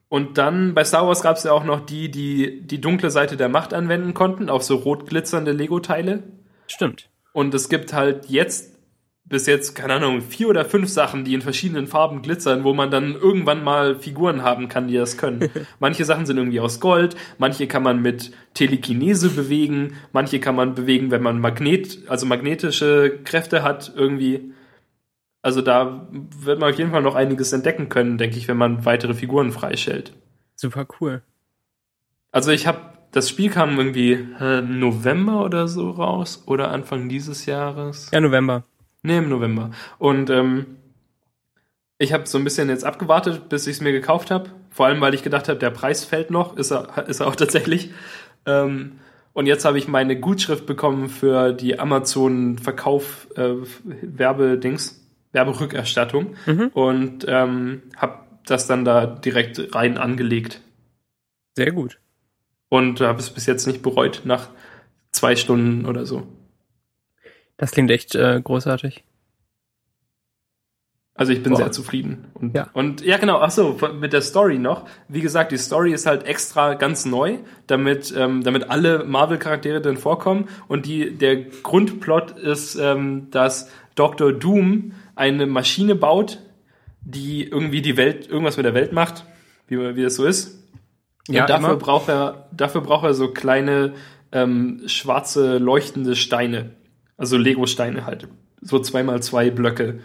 Und dann bei Star Wars gab es ja auch noch die, die die dunkle Seite der Macht anwenden konnten, auf so rot glitzernde Lego-Teile. Stimmt. Und es gibt halt jetzt bis jetzt, keine Ahnung, vier oder fünf Sachen, die in verschiedenen Farben glitzern, wo man dann irgendwann mal Figuren haben kann, die das können. manche Sachen sind irgendwie aus Gold, manche kann man mit Telekinese bewegen, manche kann man bewegen, wenn man Magnet, also magnetische Kräfte hat, irgendwie. Also da wird man auf jeden Fall noch einiges entdecken können, denke ich, wenn man weitere Figuren freischaltet. Super cool. Also ich habe das Spiel kam irgendwie äh, November oder so raus oder Anfang dieses Jahres. Ja, November. Nee, im November. Und ähm, ich habe so ein bisschen jetzt abgewartet, bis ich es mir gekauft habe. Vor allem, weil ich gedacht habe, der Preis fällt noch. Ist er, ist er auch tatsächlich. Ähm, und jetzt habe ich meine Gutschrift bekommen für die Amazon-Verkauf äh, Werbedings, Werberückerstattung. Mhm. Und ähm, habe das dann da direkt rein angelegt. Sehr gut. Und habe es bis jetzt nicht bereut, nach zwei Stunden oder so. Das klingt echt äh, großartig. Also ich bin Boah. sehr zufrieden. Und Ja. ja, und, ja genau, ach so, mit der Story noch. Wie gesagt, die Story ist halt extra ganz neu, damit, ähm, damit alle Marvel-Charaktere drin vorkommen. Und die, der Grundplot ist, ähm, dass Dr. Doom eine Maschine baut, die irgendwie die Welt, irgendwas mit der Welt macht, wie, wie das so ist. Ja, und dafür immer. braucht er, dafür braucht er so kleine ähm, schwarze leuchtende Steine, also Lego-Steine halt, so zweimal zwei Blöcke.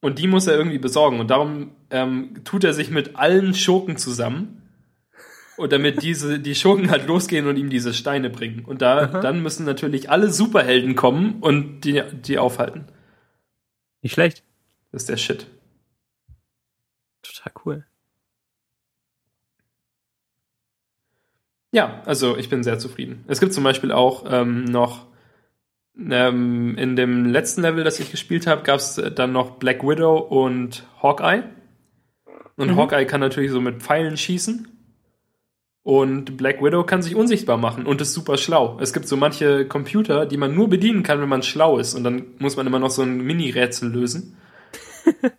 Und die muss er irgendwie besorgen. Und darum ähm, tut er sich mit allen Schurken zusammen. Und damit diese, die Schurken halt losgehen und ihm diese Steine bringen. Und da, Aha. dann müssen natürlich alle Superhelden kommen und die, die aufhalten. Nicht schlecht. Das ist der Shit. Total cool. Ja, also ich bin sehr zufrieden. Es gibt zum Beispiel auch ähm, noch ähm, in dem letzten Level, das ich gespielt habe, gab es dann noch Black Widow und Hawkeye. Und Mhm. Hawkeye kann natürlich so mit Pfeilen schießen. Und Black Widow kann sich unsichtbar machen und ist super schlau. Es gibt so manche Computer, die man nur bedienen kann, wenn man schlau ist. Und dann muss man immer noch so ein Mini-Rätsel lösen.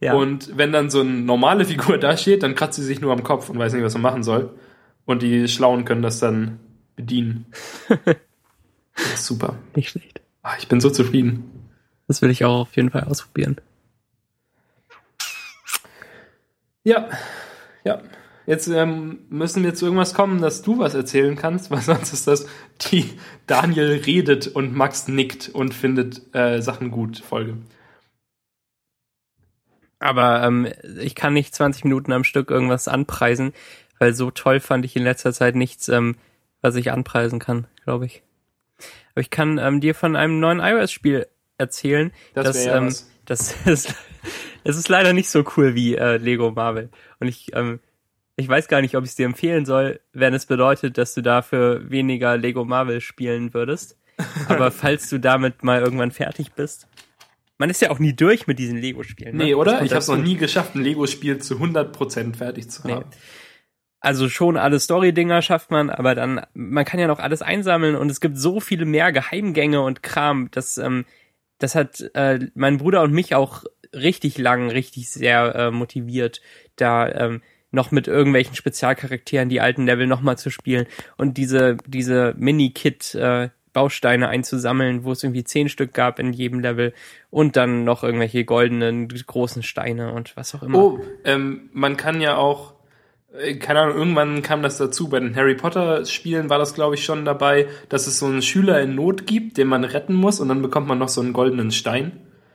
Ja. Und wenn dann so eine normale Figur da steht, dann kratzt sie sich nur am Kopf und weiß nicht, was man machen soll. Und die Schlauen können das dann bedienen. Super. Nicht schlecht. Ah, Ich bin so zufrieden. Das will ich auch auf jeden Fall ausprobieren. Ja, ja. Jetzt ähm, müssen wir zu irgendwas kommen, dass du was erzählen kannst, weil sonst ist das die Daniel redet und Max nickt und findet äh, Sachen gut Folge. Aber ähm, ich kann nicht 20 Minuten am Stück irgendwas anpreisen, weil so toll fand ich in letzter Zeit nichts, ähm, was ich anpreisen kann, glaube ich. Aber ich kann ähm, dir von einem neuen iOS-Spiel erzählen. Das das, ähm, was. das ist, es ist leider nicht so cool wie äh, Lego Marvel. Und ich, ähm, ich weiß gar nicht, ob ich es dir empfehlen soll, wenn es bedeutet, dass du dafür weniger Lego Marvel spielen würdest. Aber falls du damit mal irgendwann fertig bist. Man ist ja auch nie durch mit diesen Lego-Spielen. ne? Nee, Das oder? Ich habe es noch nie geschafft, ein Lego-Spiel zu 100% fertig zu Nee. Also schon alle Story-Dinger schafft man, aber dann, man kann ja noch alles einsammeln und es gibt so viele mehr Geheimgänge und Kram, das, ähm, das hat äh, mein Bruder und mich auch richtig lang, richtig sehr äh, motiviert, da ähm, noch mit irgendwelchen Spezialcharakteren die alten Level nochmal zu spielen und diese, diese Mini-Kit äh, Bausteine einzusammeln, wo es irgendwie zehn Stück gab in jedem Level und dann noch irgendwelche goldenen großen Steine und was auch immer. Oh, ähm, man kann ja auch, keine Ahnung, irgendwann kam das dazu. Bei den Harry Potter Spielen war das, glaube ich, schon dabei, dass es so einen Schüler in Not gibt, den man retten muss und dann bekommt man noch so einen goldenen Stein.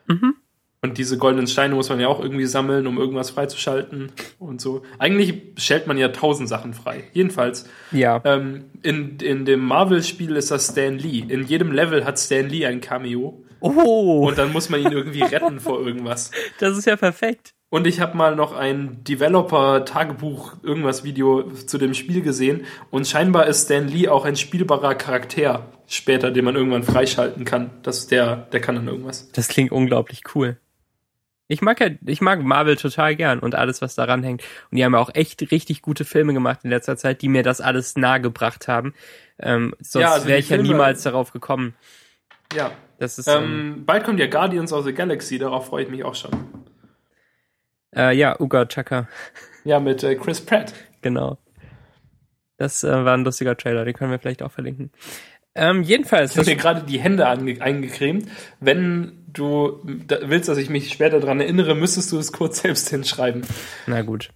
Mhm. Und diese goldenen Steine muss man ja auch irgendwie sammeln, um irgendwas freizuschalten und so. Eigentlich stellt man ja tausend Sachen frei. Jedenfalls, Ja. ähm, in, in dem Marvel-Spiel ist das Stan Lee. In jedem Level hat Stan Lee ein Cameo Oh, und dann muss man ihn irgendwie retten vor irgendwas. das ist ja perfekt. Und ich habe mal noch ein Developer-Tagebuch, irgendwas Video zu dem Spiel gesehen. Und scheinbar ist Stan Lee auch ein spielbarer Charakter später, den man irgendwann freischalten kann. Das ist der, der kann dann irgendwas. Das klingt unglaublich cool. Ich mag ja, ich mag Marvel total gern und alles, was daran hängt. Und die haben ja auch echt richtig gute Filme gemacht in letzter Zeit, die mir das alles nahegebracht haben. Ähm, sonst Ja, also wäre ich ja Filme- niemals darauf gekommen. Ja. Das ist ähm, Ähm, bald kommt ja Guardians of the Galaxy, darauf freue ich mich auch schon. Äh, ja Uga Chaka. Ja, mit äh, Chris Pratt. Genau. Das äh, war ein lustiger Trailer, den können wir vielleicht auch verlinken. Ähm, jedenfalls. Ich habe mir gerade die Hände eingecremt. Wenn du da willst, dass ich mich später daran erinnere, müsstest du es kurz selbst hinschreiben. Na gut.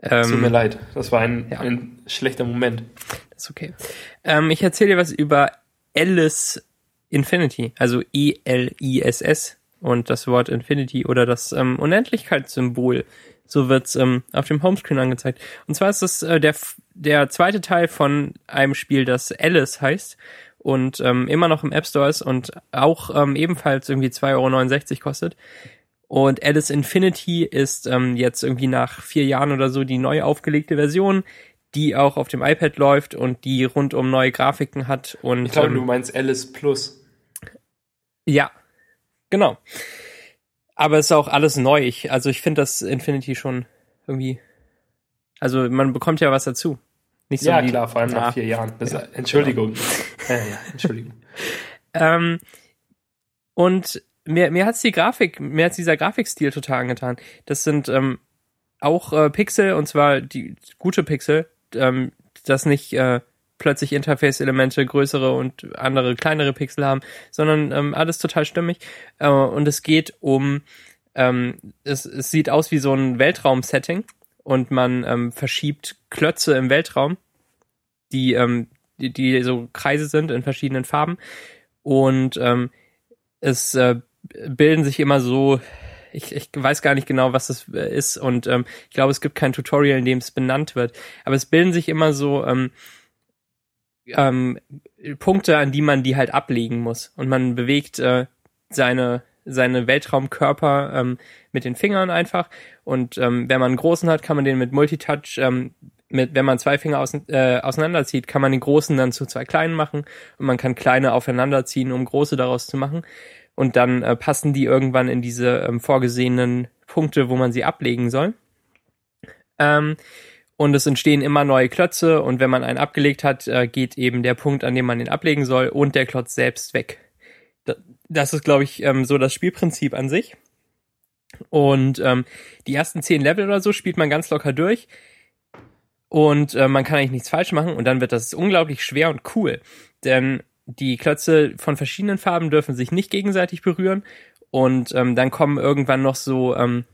Ähm, Tut mir leid, das war ein, ja. ein schlechter Moment. Das ist okay. Ähm, ich erzähle dir was über Alice Infinity, also E-L-I-S-S und das Wort Infinity oder das ähm, Unendlichkeitssymbol. So wird's ähm, auf dem Homescreen angezeigt. Und zwar ist das äh, der, der zweite Teil von einem Spiel, das Alice heißt und ähm, immer noch im App Store ist und auch ähm, ebenfalls irgendwie 2,69 Euro kostet. Und Alice Infinity ist ähm, jetzt irgendwie nach vier Jahren oder so die neu aufgelegte Version, die auch auf dem iPad läuft und die rundum neue Grafiken hat. Und, Ich glaube, ähm, du meinst Alice Plus. ja, genau. Aber es ist auch alles neu. Ich, also ich finde das Infinity schon irgendwie. Also man bekommt ja was dazu. Nicht so Ja, wie, klar, vor allem nach vier Jahren. Das, Ja, Entschuldigung. Ja, ja, Entschuldigung. Ähm, und mir, mir hat's die Grafik, mir hat's dieser Grafikstil total angetan. Das sind ähm, auch äh, Pixel und zwar die gute Pixel, ähm, das nicht äh, plötzlich Interface-Elemente größere und andere kleinere Pixel haben, sondern ähm, alles total stimmig. Äh, und es geht um, ähm, es, es sieht aus wie so ein Weltraum-Setting und man ähm, verschiebt Klötze im Weltraum, die, ähm, die, die so Kreise sind in verschiedenen Farben. Und ähm, es äh, bilden sich immer so, ich, ich weiß gar nicht genau, was das äh, ist. Und ähm, ich glaube, es gibt kein Tutorial, in dem es benannt wird. Aber es bilden sich immer so ähm, ähm, Punkte, an die man die halt ablegen muss. Und man bewegt äh, seine seine Weltraumkörper ähm, mit den Fingern einfach. Und ähm, wenn man einen großen hat, kann man den mit Multitouch, ähm, mit, wenn man zwei Finger aus, äh, auseinanderzieht, kann man den großen dann zu zwei kleinen machen. Und man kann kleine aufeinanderziehen, um große daraus zu machen. Und dann äh, passen die irgendwann in diese ähm, vorgesehenen Punkte, wo man sie ablegen soll. Ähm, und es entstehen immer neue Klötze und wenn man einen abgelegt hat, äh, geht eben der Punkt, an dem man ihn ablegen soll und der Klotz selbst weg. Da- Das ist, glaube ich, ähm, so das Spielprinzip an sich. Und ähm, die ersten zehn Level oder so spielt man ganz locker durch. Und äh, man kann eigentlich nichts falsch machen und dann wird das unglaublich schwer und cool. Denn die Klötze von verschiedenen Farben dürfen sich nicht gegenseitig berühren. Und ähm, dann kommen irgendwann noch so ähm,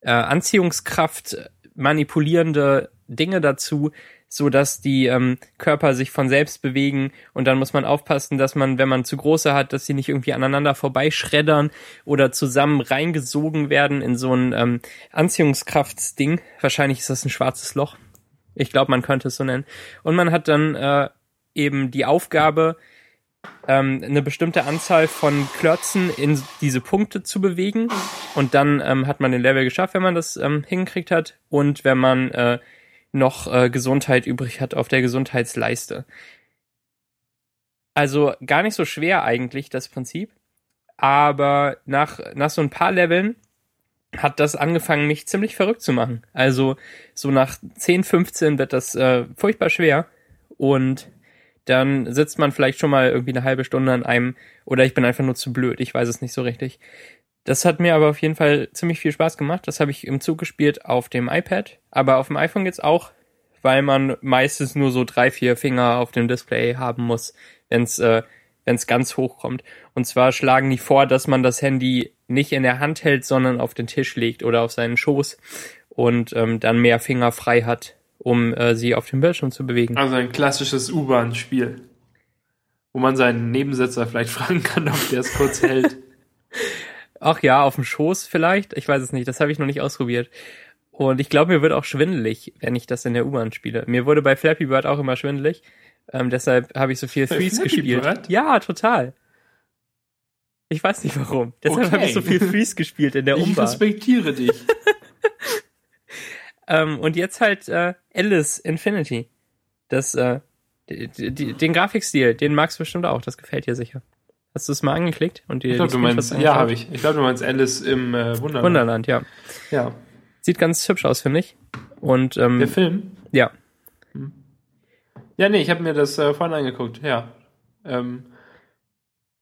äh, Anziehungskraft manipulierende Dinge dazu, so dass die ähm, Körper sich von selbst bewegen und dann muss man aufpassen, dass man, wenn man zu große hat, dass sie nicht irgendwie aneinander vorbeischreddern oder zusammen reingesogen werden in so ein ähm, Anziehungskraftsding. Wahrscheinlich ist das ein schwarzes Loch. Ich glaube, man könnte es so nennen. Und man hat dann äh, eben die Aufgabe, ähm, eine bestimmte Anzahl von Klötzen in diese Punkte zu bewegen. Und dann ähm, hat man den Level geschafft, wenn man das ähm, hingekriegt hat. Und wenn man äh, noch äh, Gesundheit übrig hat auf der Gesundheitsleiste. Also gar nicht so schwer eigentlich das Prinzip. Aber nach, nach so ein paar Leveln hat das angefangen, mich ziemlich verrückt zu machen. Also so nach 10, 15 wird das äh, furchtbar schwer. Und dann sitzt man vielleicht schon mal irgendwie eine halbe Stunde an einem, oder ich bin einfach nur zu blöd, ich weiß es nicht so richtig. Das hat mir aber auf jeden Fall ziemlich viel Spaß gemacht. Das habe ich im Zug gespielt auf dem iPad, aber auf dem iPhone geht's auch, weil man meistens nur so drei, vier Finger auf dem Display haben muss, wenn's äh, wenn's ganz hoch kommt. Und zwar schlagen die vor, dass man das Handy nicht in der Hand hält, sondern auf den Tisch legt oder auf seinen Schoß und ähm, dann mehr Finger frei hat, um äh, sie auf dem Bildschirm zu bewegen. Also ein klassisches U-Bahn-Spiel. Wo man seinen Nebensitzer vielleicht fragen kann, ob der es kurz hält. Ach ja, auf dem Schoß vielleicht. Ich weiß es nicht. Das habe ich noch nicht ausprobiert. Und ich glaube, mir wird auch schwindelig, wenn ich das in der U-Bahn spiele. Mir wurde bei Flappy Bird auch immer schwindelig. Ähm, deshalb habe ich so viel Bei Threes Flappy gespielt. Bird? Ja, total. Ich weiß nicht warum. Deshalb Okay. habe ich so viel Threes gespielt in der ich U-Bahn. respektiere dich. Ähm, und jetzt halt äh, Alice Infinity. Das, äh, die, die, den Grafikstil, den magst du bestimmt auch. Das gefällt dir sicher. Hast du es mal angeklickt? Und dir Ich glaube, die du meinst, ja, habe ich. Ich glaube, du meinst Alice im äh, Wunderland. Wunderland, ja. Ja. Sieht ganz hübsch aus, finde ich. Und ähm, Der Film? ja, Ja, nee, ich habe mir das äh, vorhin angeguckt. Ja. Ähm,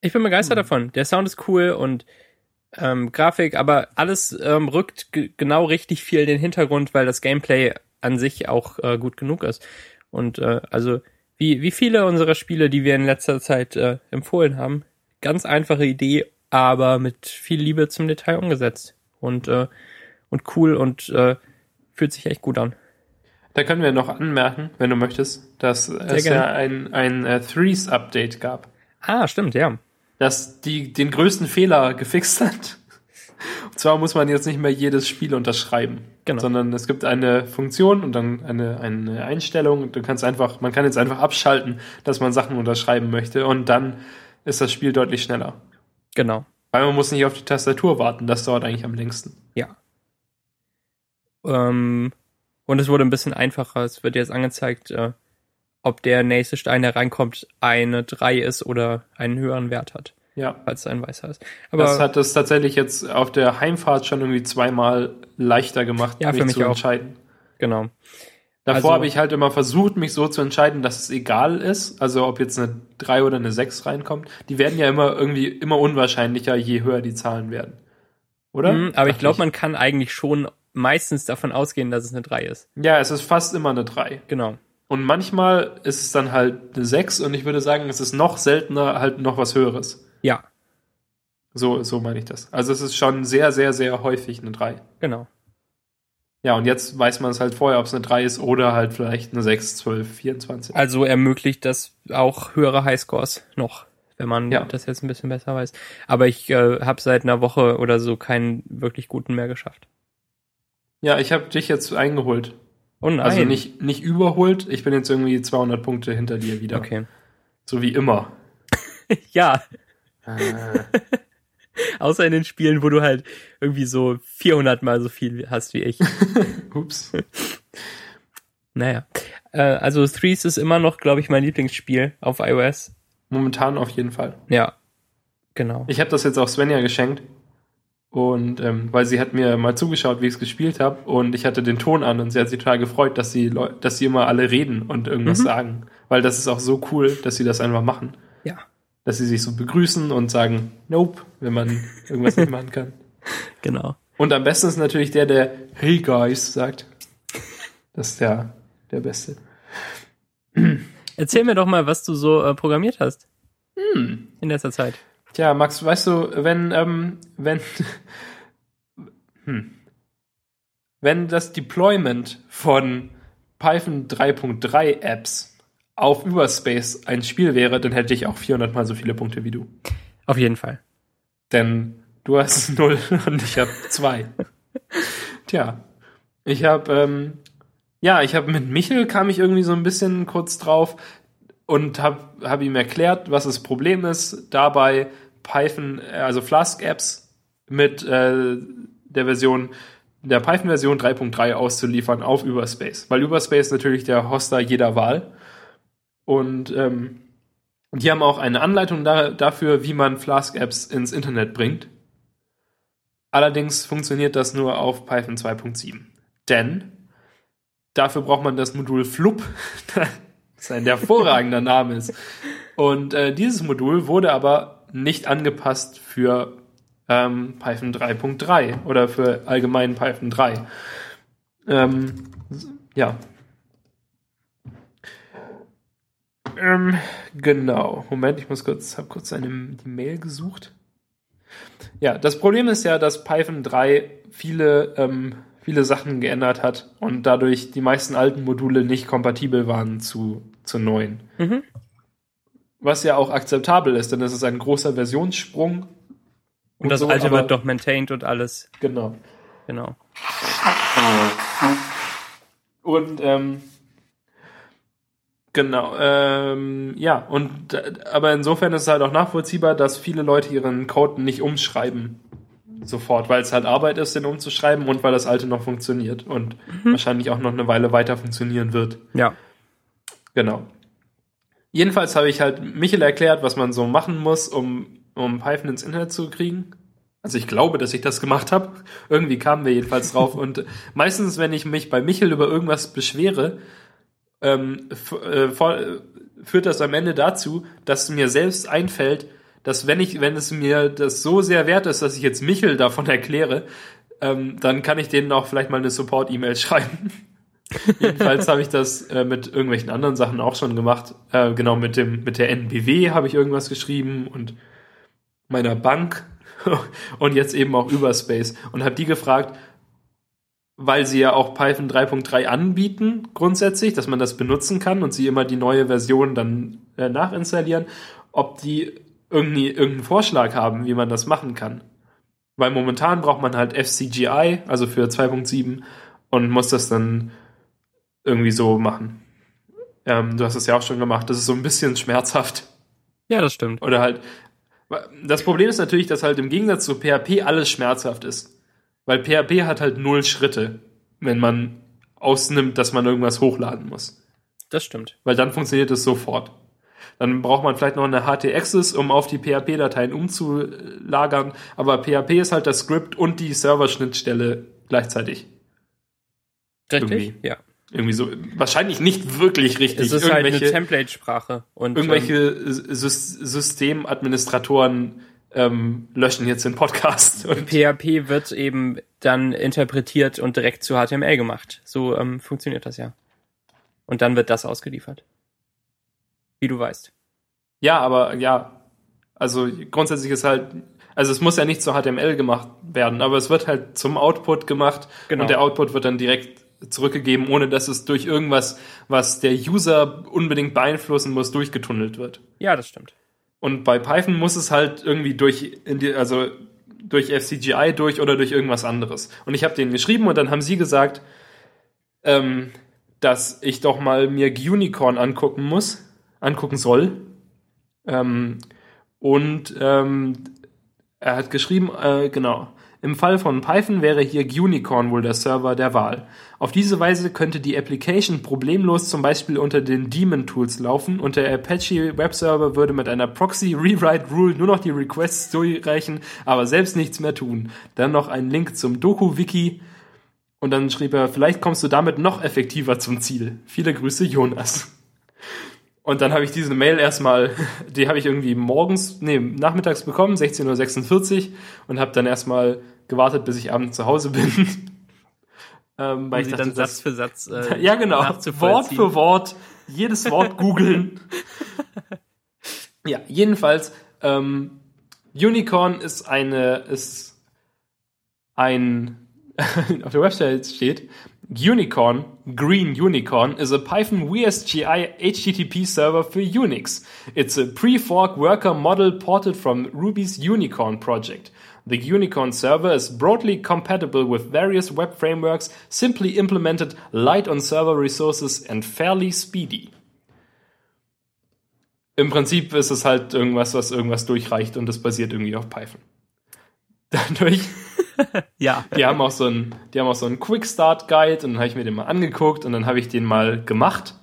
Ich bin begeistert Hm. davon. Der Sound ist cool und ähm, Grafik, aber alles ähm, rückt genau richtig viel in den Hintergrund, weil das Gameplay an sich auch äh, gut genug ist. Und äh, also wie, wie viele unserer Spiele, die wir in letzter Zeit äh, empfohlen haben, ganz einfache Idee, aber mit viel Liebe zum Detail umgesetzt. Und, äh, und cool und äh, fühlt sich echt gut an. Da können wir noch anmerken, wenn du möchtest, dass es gerne. ja ein, ein äh, Threes-Update gab, Ah, stimmt, ja. Das die, den größten Fehler gefixt hat. Und zwar muss man jetzt nicht mehr jedes Spiel unterschreiben, Genau. sondern es gibt eine Funktion und dann eine, eine Einstellung. und Du kannst einfach, man kann jetzt einfach abschalten, dass man Sachen unterschreiben möchte und dann ist das Spiel deutlich schneller. Genau. Weil man muss nicht auf die Tastatur warten, das dauert eigentlich am längsten. Ja. Ähm, und es wurde ein bisschen einfacher. Es wird jetzt angezeigt, äh, ob der nächste Stein, der reinkommt, eine 3 ist oder einen höheren Wert hat, Ja. falls es ein weißer ist. Aber das hat es tatsächlich jetzt auf der Heimfahrt schon irgendwie zweimal leichter gemacht, Ja, für mich zu auch. entscheiden. genau. Davor Also- habe ich halt immer versucht, mich so zu entscheiden, dass es egal ist, also ob jetzt eine 3 oder eine 6 reinkommt. Die werden ja immer irgendwie immer unwahrscheinlicher, je höher die Zahlen werden. Oder? Mhm, aber ich Dachte glaube, man kann eigentlich schon meistens davon ausgehen, dass es eine 3 ist. Ja, es ist fast immer eine 3. Genau. Und manchmal ist es dann halt eine 6 und ich würde sagen, es ist noch seltener halt noch was Höheres. Ja, So, so meine ich das. Also es ist schon sehr, sehr, sehr häufig eine 3. genau. Ja, und jetzt weiß man es halt vorher, ob es eine 3 ist oder halt vielleicht eine 6, 12, 24. Also ermöglicht das auch höhere Highscores noch, wenn man Ja. das jetzt ein bisschen besser weiß. Aber ich äh, habe seit einer Woche oder so keinen wirklich guten mehr geschafft. Ja, ich habe dich jetzt eingeholt. Oh nein. Also nicht, nicht überholt. Ich bin jetzt irgendwie 200 Punkte hinter dir wieder. Okay. So wie immer. Ja, außer in den Spielen, wo du halt irgendwie so 400 mal so viel hast wie ich. Ups. Naja. Äh, also Threes ist immer noch, glaube ich, mein Lieblingsspiel auf iOS. Momentan auf jeden Fall. Ja. Genau. Ich habe das jetzt auch Svenja geschenkt. Und ähm, weil sie hat mir mal zugeschaut, wie ich es gespielt habe, und ich hatte den Ton an und sie hat sich total gefreut, dass sie Leu dass sie immer alle reden und irgendwas Mhm. sagen. Weil das ist auch so cool, dass sie das einfach machen. Ja. Dass sie sich so begrüßen und sagen, nope, wenn man irgendwas nicht machen kann. Genau. Und am besten ist natürlich der, der Hey Guys sagt. Das ist der, der Beste. Erzähl mir doch mal, was du so äh, programmiert hast Hm. in letzter Zeit. Tja, Max, weißt du, wenn, ähm, wenn, hm. wenn das Deployment von Python 3.3 Apps auf Überspace ein Spiel wäre, dann hätte ich auch 400 mal so viele Punkte wie du. Auf jeden Fall. Denn du hast null und ich habe zwei. Tja, ich habe, ähm, ja, ich habe mit Michel kam ich irgendwie so ein bisschen kurz drauf und habe hab ihm erklärt, was das Problem ist, dabei Python, äh, also Flask-Apps mit äh, der Version der Python-Version 3.3 auszuliefern auf Überspace, weil Überspace natürlich der Hoster jeder Wahl und ähm, die haben auch eine Anleitung da, dafür, wie man Flask-Apps ins Internet bringt. Allerdings funktioniert das nur auf Python 2.7. Denn dafür braucht man das Modul Flup, das ein hervorragender Name ist. Und äh, dieses Modul wurde aber nicht angepasst für ähm, Python 3.3 oder für allgemein Python 3. Ähm, ja. Ähm, genau. Moment, ich muss kurz, habe kurz eine, die Mail gesucht. Ja, das Problem ist ja, dass Python 3 viele, ähm, viele Sachen geändert hat und dadurch die meisten alten Module nicht kompatibel waren zu, zu neuen. Mhm. Was ja auch akzeptabel ist, denn es ist ein großer Versionssprung. Und, das so, alte wird doch maintained und alles. Genau. Genau. Und ähm, genau, ähm, ja, und äh, aber insofern ist es halt auch nachvollziehbar, dass viele Leute ihren Code nicht umschreiben sofort, weil es halt Arbeit ist, den umzuschreiben und weil das alte noch funktioniert und wahrscheinlich auch noch eine Weile weiter funktionieren wird. Ja. Genau. Jedenfalls habe ich halt Michel erklärt, was man so machen muss, um, um Python ins Internet zu kriegen. Also ich glaube, dass ich das gemacht habe. Irgendwie kamen wir jedenfalls drauf. Und meistens, wenn ich mich bei Michel über irgendwas beschwere, ähm, äh, äh, führt das am Ende dazu, dass mir selbst einfällt, dass wenn ich, wenn es mir das so sehr wert ist, dass ich jetzt Michel davon erkläre, ähm, dann kann ich denen auch vielleicht mal eine Support-E-Mail schreiben. Jedenfalls habe ich das äh, mit irgendwelchen anderen Sachen auch schon gemacht. Äh, genau mit dem mit der NBW habe ich irgendwas geschrieben und meiner Bank und jetzt eben auch über Space und habe die gefragt, weil sie ja auch Python 3.3 anbieten grundsätzlich, dass man das benutzen kann und sie immer die neue Version dann äh, nachinstallieren, ob die irgendwie irgendeinen Vorschlag haben, wie man das machen kann. Weil momentan braucht man halt FCGI, also für 2.7 und muss das dann irgendwie so machen. Ähm, du hast es ja auch schon gemacht. Das ist so ein bisschen schmerzhaft. Ja, das stimmt. Oder halt. Das Problem ist natürlich, dass halt im Gegensatz zu PHP alles schmerzhaft ist. Weil PHP hat halt null Schritte, wenn man ausnimmt, dass man irgendwas hochladen muss. Das stimmt. Weil dann funktioniert es sofort. Dann braucht man vielleicht noch eine HT-Access, um auf die PHP-Dateien umzulagern. Aber PHP ist halt das Skript und die Serverschnittstelle gleichzeitig. Richtig? Irgendwie. Ja. Irgendwie so, wahrscheinlich nicht wirklich richtig. Es ist halt eine Template-Sprache. Und, irgendwelche ähm, Systemadministratoren ähm, löschen jetzt den Podcast. Und PHP wird eben dann interpretiert und direkt zu HTML gemacht. So ähm, funktioniert das ja. Und dann wird das ausgeliefert. Wie du weißt. Ja, aber ja. Also grundsätzlich ist halt, also es muss ja nicht zu HTML gemacht werden, aber es wird halt zum Output gemacht genau. und der Output wird dann direkt zurückgegeben, ohne dass es durch irgendwas, was der User unbedingt beeinflussen muss, durchgetunnelt wird. Ja, das stimmt. Und bei Python muss es halt irgendwie durch, die, also durch FCGI durch oder durch irgendwas anderes. Und ich habe denen geschrieben und dann haben sie gesagt, ähm, dass ich doch mal mir Unicorn angucken muss, angucken soll. Ähm, und ähm, er hat geschrieben, äh, genau, im Fall von Python wäre hier Unicorn wohl der Server der Wahl. Auf diese Weise könnte die Application problemlos zum Beispiel unter den Daemon Tools laufen und der Apache Webserver würde mit einer Proxy Rewrite Rule nur noch die Requests durchreichen, aber selbst nichts mehr tun. Dann noch ein Link zum Doku-Wiki und dann schrieb er, vielleicht kommst du damit noch effektiver zum Ziel. Viele Grüße, Jonas. Und dann habe ich diese Mail erstmal, die habe ich irgendwie morgens, nee, nachmittags bekommen, 16.46 Uhr und habe dann erstmal gewartet, bis ich abends zu Hause bin. ähm, weil um ich dachte, dann Satz für Satz äh, Ja, genau. Wort für Wort, jedes Wort googeln. ja, jedenfalls, ähm, Unicorn ist eine, ist ein, auf der Website steht, Unicorn, Green Unicorn, is a Python WSGI HTTP server for Unix. It's a pre-fork worker model ported from Ruby's Unicorn project. The Unicorn server is broadly compatible with various web frameworks, simply implemented, light on server resources and fairly speedy. Im Prinzip ist es halt irgendwas, was irgendwas durchreicht und das basiert irgendwie auf Python. Dadurch ja. Die haben auch so ein, die haben auch so einen Quick Start Guide und dann habe ich mir den mal angeguckt und dann habe ich den mal gemacht.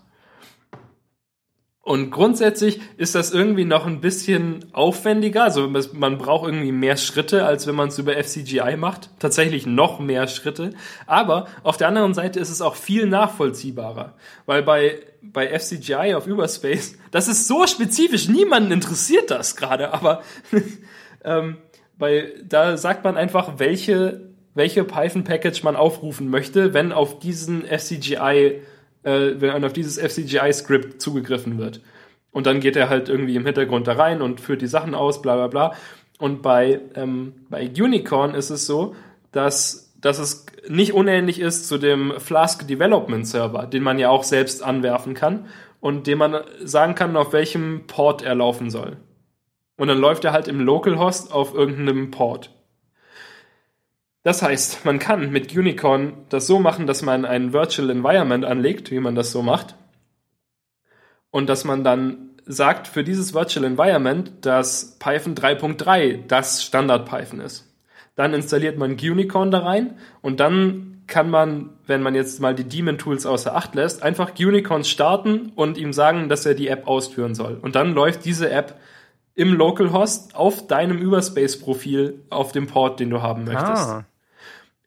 Und grundsätzlich ist das irgendwie noch ein bisschen aufwendiger. Also man braucht irgendwie mehr Schritte, als wenn man es über FCGI macht. Tatsächlich noch mehr Schritte. Aber auf der anderen Seite ist es auch viel nachvollziehbarer. Weil bei, bei FCGI auf Überspace, das ist so spezifisch, niemanden interessiert das gerade, aber ähm, weil da sagt man einfach, welche, welche Python-Package man aufrufen möchte, wenn auf diesen FCGI, äh, wenn auf dieses FCGI-Script zugegriffen wird. Und dann geht er halt irgendwie im Hintergrund da rein und führt die Sachen aus, bla bla bla. Und bei, ähm, bei Unicorn ist es so, dass, dass es nicht unähnlich ist zu dem Flask Development Server, den man ja auch selbst anwerfen kann und dem man sagen kann, auf welchem Port er laufen soll. Und dann läuft er halt im Localhost auf irgendeinem Port. Das heißt, man kann mit Unicorn das so machen, dass man ein Virtual Environment anlegt, wie man das so macht. Und dass man dann sagt für dieses Virtual Environment, dass Python 3.3 das Standard Python ist. Dann installiert man Unicorn da rein und dann kann man, wenn man jetzt mal die Daemon Tools außer Acht lässt, einfach Unicorn starten und ihm sagen, dass er die App ausführen soll. Und dann läuft diese App im Localhost auf deinem Überspace-Profil auf dem Port, den du haben möchtest. Ah.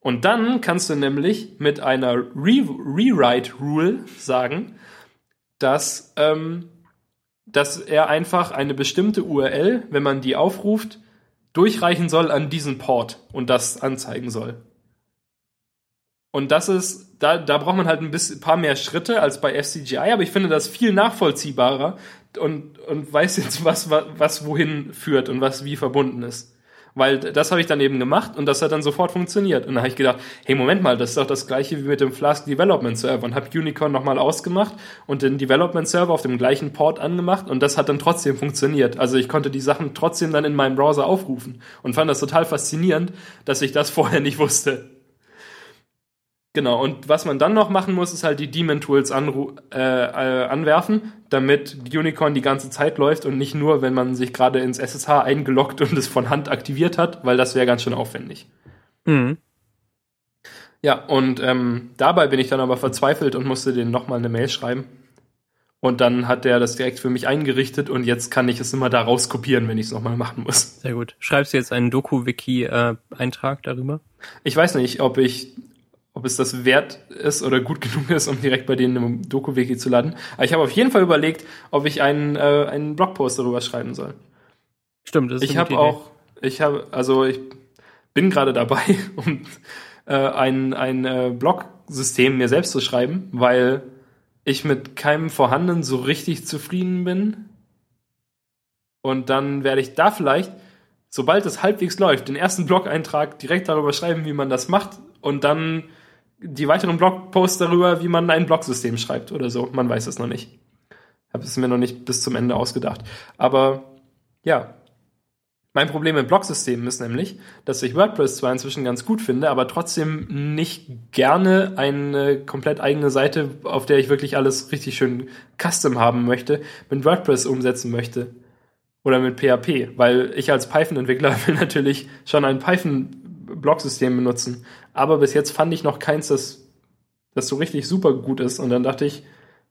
Und dann kannst du nämlich mit einer Re Rewrite-Rule sagen, dass, ähm, dass er einfach eine bestimmte URL, wenn man die aufruft, durchreichen soll an diesen Port und das anzeigen soll. Und das ist, da, da braucht man halt ein bisschen, paar mehr Schritte als bei FCGI, aber ich finde das viel nachvollziehbarer und, und weiß jetzt, was, was, was wohin führt und was wie verbunden ist. Weil das habe ich dann eben gemacht und das hat dann sofort funktioniert. Und dann habe ich gedacht, hey, Moment mal, das ist doch das gleiche wie mit dem Flask Development Server und habe Unicorn nochmal ausgemacht und den Development Server auf dem gleichen Port angemacht und das hat dann trotzdem funktioniert. Also ich konnte die Sachen trotzdem dann in meinem Browser aufrufen und fand das total faszinierend, dass ich das vorher nicht wusste. Genau, und was man dann noch machen muss, ist halt die Daemon Tools äh, äh, anwerfen, damit Unicorn die ganze Zeit läuft und nicht nur, wenn man sich gerade ins SSH eingeloggt und es von Hand aktiviert hat, weil das wäre ganz schön aufwendig. Mhm. Ja, und ähm, dabei bin ich dann aber verzweifelt und musste denen nochmal eine Mail schreiben. Und dann hat der das direkt für mich eingerichtet und jetzt kann ich es immer da rauskopieren, wenn ich es nochmal machen muss. Sehr gut. Schreibst du jetzt einen Doku-Wiki-Eintrag äh, darüber? Ich weiß nicht, ob ich ob es das wert ist oder gut genug ist, um direkt bei denen im Doku-Wiki zu laden. Aber ich habe auf jeden Fall überlegt, ob ich einen, äh, einen Blogpost darüber schreiben soll. Stimmt, das ist Ich habe auch, ich habe, also ich bin gerade dabei, um äh, ein, ein äh, Blog-System mir selbst zu schreiben, weil ich mit keinem vorhandenen so richtig zufrieden bin. Und dann werde ich da vielleicht, sobald es halbwegs läuft, den ersten Blog-Eintrag direkt darüber schreiben, wie man das macht und dann die weiteren Blogposts darüber, wie man ein Blogsystem schreibt oder so. Man weiß es noch nicht. Habe es mir noch nicht bis zum Ende ausgedacht. Aber ja, mein Problem mit Blogsystemen ist nämlich, dass ich WordPress zwar inzwischen ganz gut finde, aber trotzdem nicht gerne eine komplett eigene Seite, auf der ich wirklich alles richtig schön custom haben möchte, mit WordPress umsetzen möchte. Oder mit PHP, weil ich als Python-Entwickler will natürlich schon ein Python-Blogsystem benutzen aber bis jetzt fand ich noch keins, das, das so richtig super gut ist. Und dann dachte ich,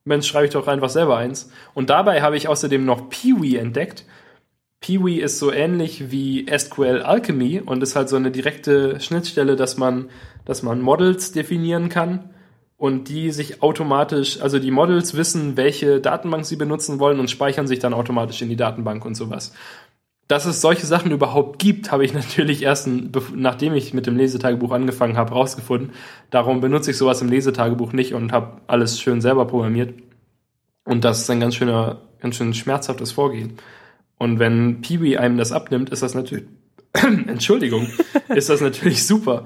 Mensch, schreibe ich doch einfach selber eins. Und dabei habe ich außerdem noch Peewee entdeckt. Peewee ist so ähnlich wie SQL Alchemy und ist halt so eine direkte Schnittstelle, dass man, dass man Models definieren kann und die sich automatisch, also die Models wissen, welche Datenbank sie benutzen wollen und speichern sich dann automatisch in die Datenbank und sowas dass es solche Sachen überhaupt gibt, habe ich natürlich erst, nachdem ich mit dem Lesetagebuch angefangen habe, rausgefunden. Darum benutze ich sowas im Lesetagebuch nicht und habe alles schön selber programmiert. Und das ist ein ganz schöner, ganz schön schmerzhaftes Vorgehen. Und wenn Peewee einem das abnimmt, ist das natürlich, Entschuldigung, ist das natürlich super.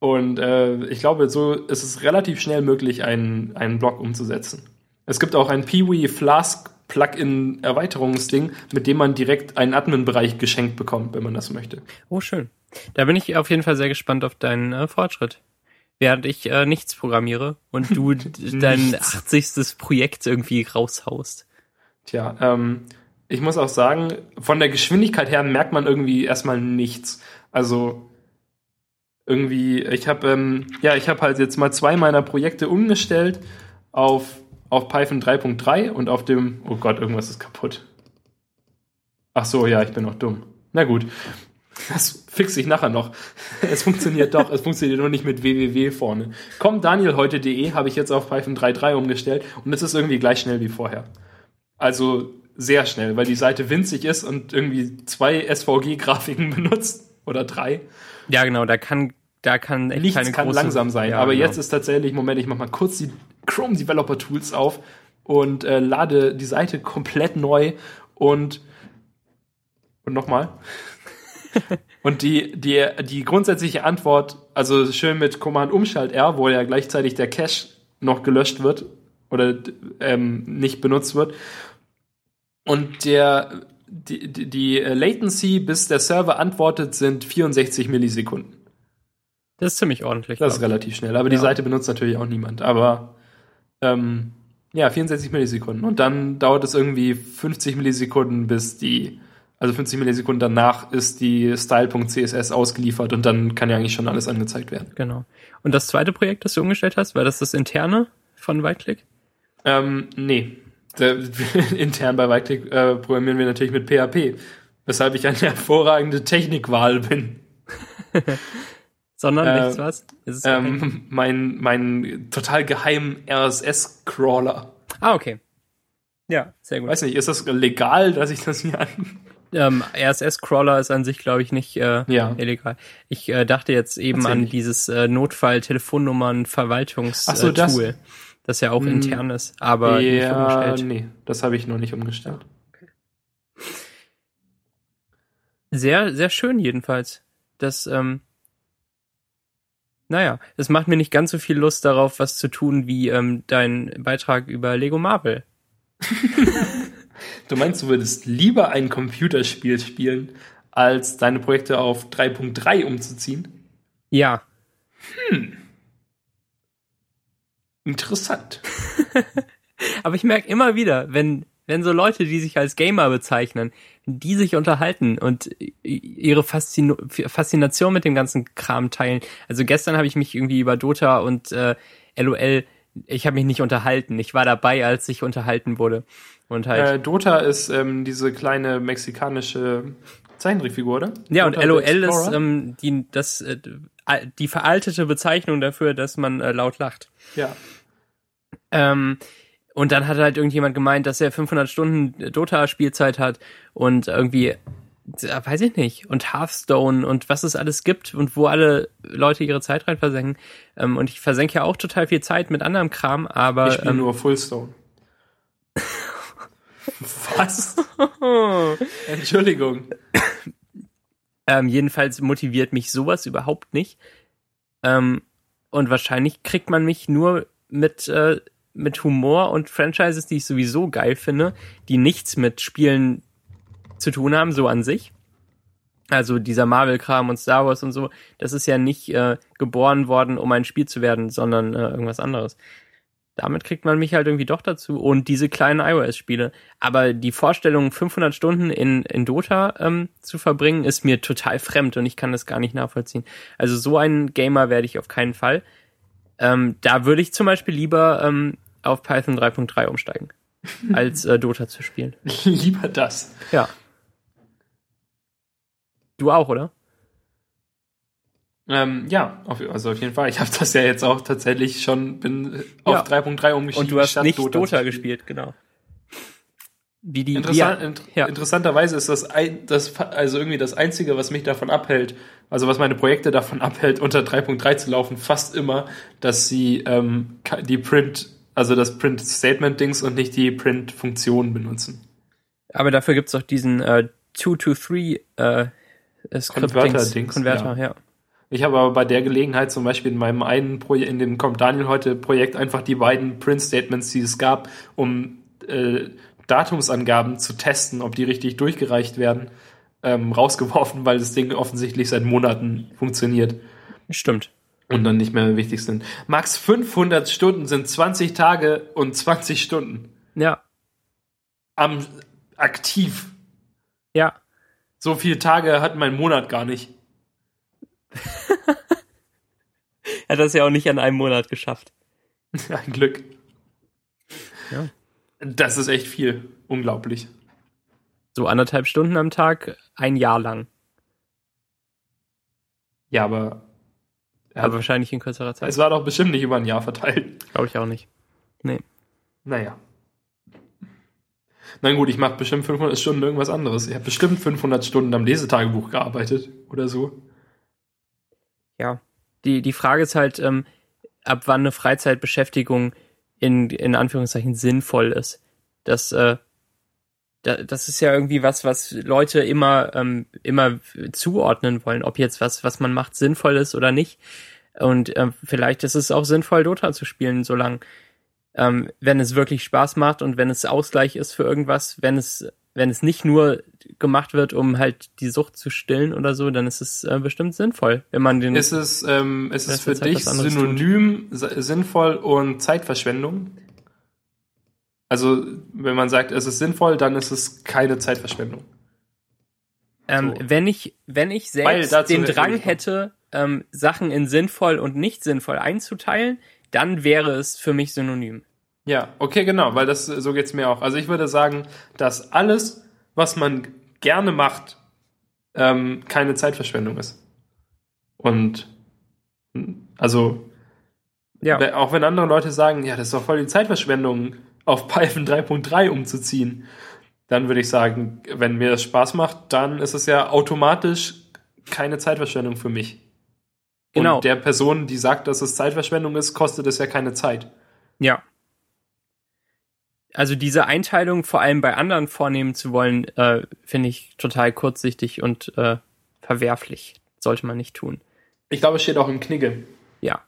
Und äh, ich glaube, so ist es relativ schnell möglich, einen, einen Blog umzusetzen. Es gibt auch ein Peewee Flask Plugin-Erweiterungsding, mit dem man direkt einen Admin-Bereich geschenkt bekommt, wenn man das möchte. Oh, schön. Da bin ich auf jeden Fall sehr gespannt auf deinen äh, Fortschritt. Während ich äh, nichts programmiere und du dein 80. Projekt irgendwie raushaust. Tja, ähm, ich muss auch sagen, von der Geschwindigkeit her merkt man irgendwie erstmal nichts. Also irgendwie, ich habe ähm, ja, ich habe halt jetzt mal zwei meiner Projekte umgestellt auf auf Python 3.3 und auf dem, oh Gott, irgendwas ist kaputt. Ach so, ja, ich bin noch dumm. Na gut. Das fixe ich nachher noch. Es funktioniert doch, es funktioniert nur nicht mit www vorne. Komm, danielheute.de habe ich jetzt auf Python 3.3 umgestellt und es ist irgendwie gleich schnell wie vorher. Also sehr schnell, weil die Seite winzig ist und irgendwie zwei SVG-Grafiken benutzt oder drei. Ja, genau, da kann da kann echt Nichts keine kann große, langsam sein. Ja, aber genau. jetzt ist tatsächlich, Moment, ich mach mal kurz die Chrome Developer Tools auf und äh, lade die Seite komplett neu und und nochmal. und die, die, die grundsätzliche Antwort, also schön mit Command Umschalt R, wo ja gleichzeitig der Cache noch gelöscht wird oder ähm, nicht benutzt wird. Und der, die, die Latency, bis der Server antwortet, sind 64 Millisekunden. Das ist ziemlich ordentlich. Das ist relativ schnell. Aber ja. die Seite benutzt natürlich auch niemand. Aber ähm, ja, 64 Millisekunden. Und dann dauert es irgendwie 50 Millisekunden, bis die, also 50 Millisekunden danach ist die Style.css ausgeliefert und dann kann ja eigentlich schon alles angezeigt werden. Genau. Und das zweite Projekt, das du umgestellt hast, war das das interne von Whiteclick? Ähm, nee. Intern bei Whiteclick äh, programmieren wir natürlich mit PHP, weshalb ich eine hervorragende Technikwahl bin. Sondern äh, nichts was? Ähm, mein, mein total geheimen RSS-Crawler. Ah, okay. Ja, sehr gut. Weiß nicht, ist das legal, dass ich das hier an... Ähm, RSS-Crawler ist an sich, glaube ich, nicht äh, Ja. illegal. Ich äh, dachte jetzt eben an nicht. dieses äh, Notfall-Telefonnummern-Verwaltungs- Ach so, das- das ja auch Hm. intern ist, aber nicht ja, umgestellt. nee, das habe ich noch nicht umgestellt. Sehr, sehr schön jedenfalls. Das, ähm, naja, es macht mir nicht ganz so viel Lust darauf, was zu tun, wie ähm, dein Beitrag über Lego Marvel. Du meinst, du würdest lieber ein Computerspiel spielen, als deine Projekte auf 3.3 umzuziehen? Ja, Interessant. aber ich merke immer wieder, wenn, wenn so Leute, die sich als Gamer bezeichnen, die sich unterhalten und ihre Faszino Faszination mit dem ganzen Kram teilen. Also gestern habe ich mich irgendwie über Dota und äh, LOL, ich habe mich nicht unterhalten. Ich war dabei, als ich unterhalten wurde. Und halt. Äh, Dota ist ähm, diese kleine mexikanische Zeichentrickfigur, oder? Ja, und Dota the LOL ist ähm, die, das, äh, die veraltete Bezeichnung dafür, dass man äh, laut lacht. ja. Ähm, und dann hat halt irgendjemand gemeint, dass er 500 Stunden Dota-Spielzeit hat und irgendwie, äh, weiß ich nicht, und Hearthstone und was es alles gibt und wo alle Leute ihre Zeit rein versenken. Ähm, und ich versenke ja auch total viel Zeit mit anderem Kram, Ich aber spiele ähm, nur Fullstone. Was? Entschuldigung. Ähm, jedenfalls motiviert mich sowas überhaupt nicht. Ähm, und wahrscheinlich kriegt man mich nur mit, äh, mit Humor und Franchises, die ich sowieso geil finde, die nichts mit Spielen zu tun haben, so an sich. Also dieser Marvel-Kram und Star Wars und so, das ist ja nicht äh, geboren worden, um ein Spiel zu werden, sondern äh, irgendwas anderes. Damit kriegt man mich halt irgendwie doch dazu und diese kleinen iOS-Spiele. Aber die Vorstellung, 500 Stunden in, in Dota ähm, zu verbringen, ist mir total fremd und ich kann das gar nicht nachvollziehen. Also so ein Gamer werde ich auf keinen Fall. Ähm, da würde ich zum Beispiel lieber ähm, auf Python 3.3 umsteigen, als äh, Dota zu spielen. Lieber das. Ja. Du auch, oder? Ähm, ja, auf, also auf jeden Fall. Ich habe das ja jetzt auch tatsächlich schon, bin auf Ja. 3.3 umgestiegen. Und du hast statt nicht Dota, spielen. gespielt, genau. Wie die Interessant, die, int ja. Interessanterweise ist das, ein, das also irgendwie das Einzige, was mich davon abhält, also was meine Projekte davon abhält, unter 3.3 zu laufen, fast immer, dass sie ähm, die Print, also das Print-Statement-Dings und nicht die Print-Funktion benutzen. Aber dafür gibt's auch diesen äh, 2-to-3 äh, Script-Dings. Converter-Dings, Konverter, ja. Ich habe aber bei der Gelegenheit zum Beispiel in meinem einen Projekt, in dem kommt Daniel heute Projekt einfach die beiden Print-Statements, die es gab, um äh, Datumsangaben zu testen, ob die richtig durchgereicht werden, ähm, rausgeworfen, weil das Ding offensichtlich seit Monaten funktioniert Stimmt. Und dann nicht mehr wichtig sind. Max 500 Stunden sind 20 Tage und 20 Stunden Ja, am aktiv. ja. So viele Tage hat mein Monat gar nicht. Er hat das ja auch nicht an einem Monat geschafft. Ein Glück. Ja. Das ist echt viel. Unglaublich. So anderthalb Stunden am Tag, ein Jahr lang. Ja, aber. Aber wahrscheinlich in kürzerer Zeit. es war doch bestimmt nicht über ein Jahr verteilt. Glaube ich auch nicht. Nee. Naja. Na gut, ich mache bestimmt 500 Stunden irgendwas anderes. Ich habe bestimmt 500 Stunden am Lesetagebuch gearbeitet oder so. Ja. Die, die Frage ist halt, ähm, ab wann eine Freizeitbeschäftigung in, in Anführungszeichen sinnvoll ist. Das, äh, das ist ja irgendwie was, was Leute immer, ähm, immer zuordnen wollen, ob jetzt was, was man macht, sinnvoll ist oder nicht. Und ähm, vielleicht ist es auch sinnvoll, Dota zu spielen, solange, ähm, wenn es wirklich Spaß macht und wenn es Ausgleich ist für irgendwas, wenn es, wenn es nicht nur gemacht wird, um halt die Sucht zu stillen oder so, dann ist es äh, bestimmt sinnvoll, wenn man den. Ist es, ähm, ist es für dich synonym, si- sinnvoll und Zeitverschwendung? Also, wenn man sagt, es ist sinnvoll, dann ist es keine Zeitverschwendung. Ähm, So. Wenn ich, wenn ich selbst den Drang hätte, ähm, Sachen in sinnvoll und nicht sinnvoll einzuteilen, dann wäre es für mich synonym. Ja, okay, genau, weil das so geht's mir auch. Also ich würde sagen, dass alles, was man gerne macht, ähm, keine Zeitverschwendung ist. Und also Ja, auch wenn andere Leute sagen, ja, das ist doch voll die Zeitverschwendung, auf Python 3.3 umzuziehen, dann würde ich sagen, wenn mir das Spaß macht, dann ist es ja automatisch keine Zeitverschwendung für mich. Genau. Und der Person, die sagt, dass es Zeitverschwendung ist, kostet es ja keine Zeit. Ja. Also diese Einteilung vor allem bei anderen vornehmen zu wollen, äh, finde ich total kurzsichtig und äh, verwerflich. Sollte man nicht tun. Ich glaube, es steht auch im Knigge. Ja.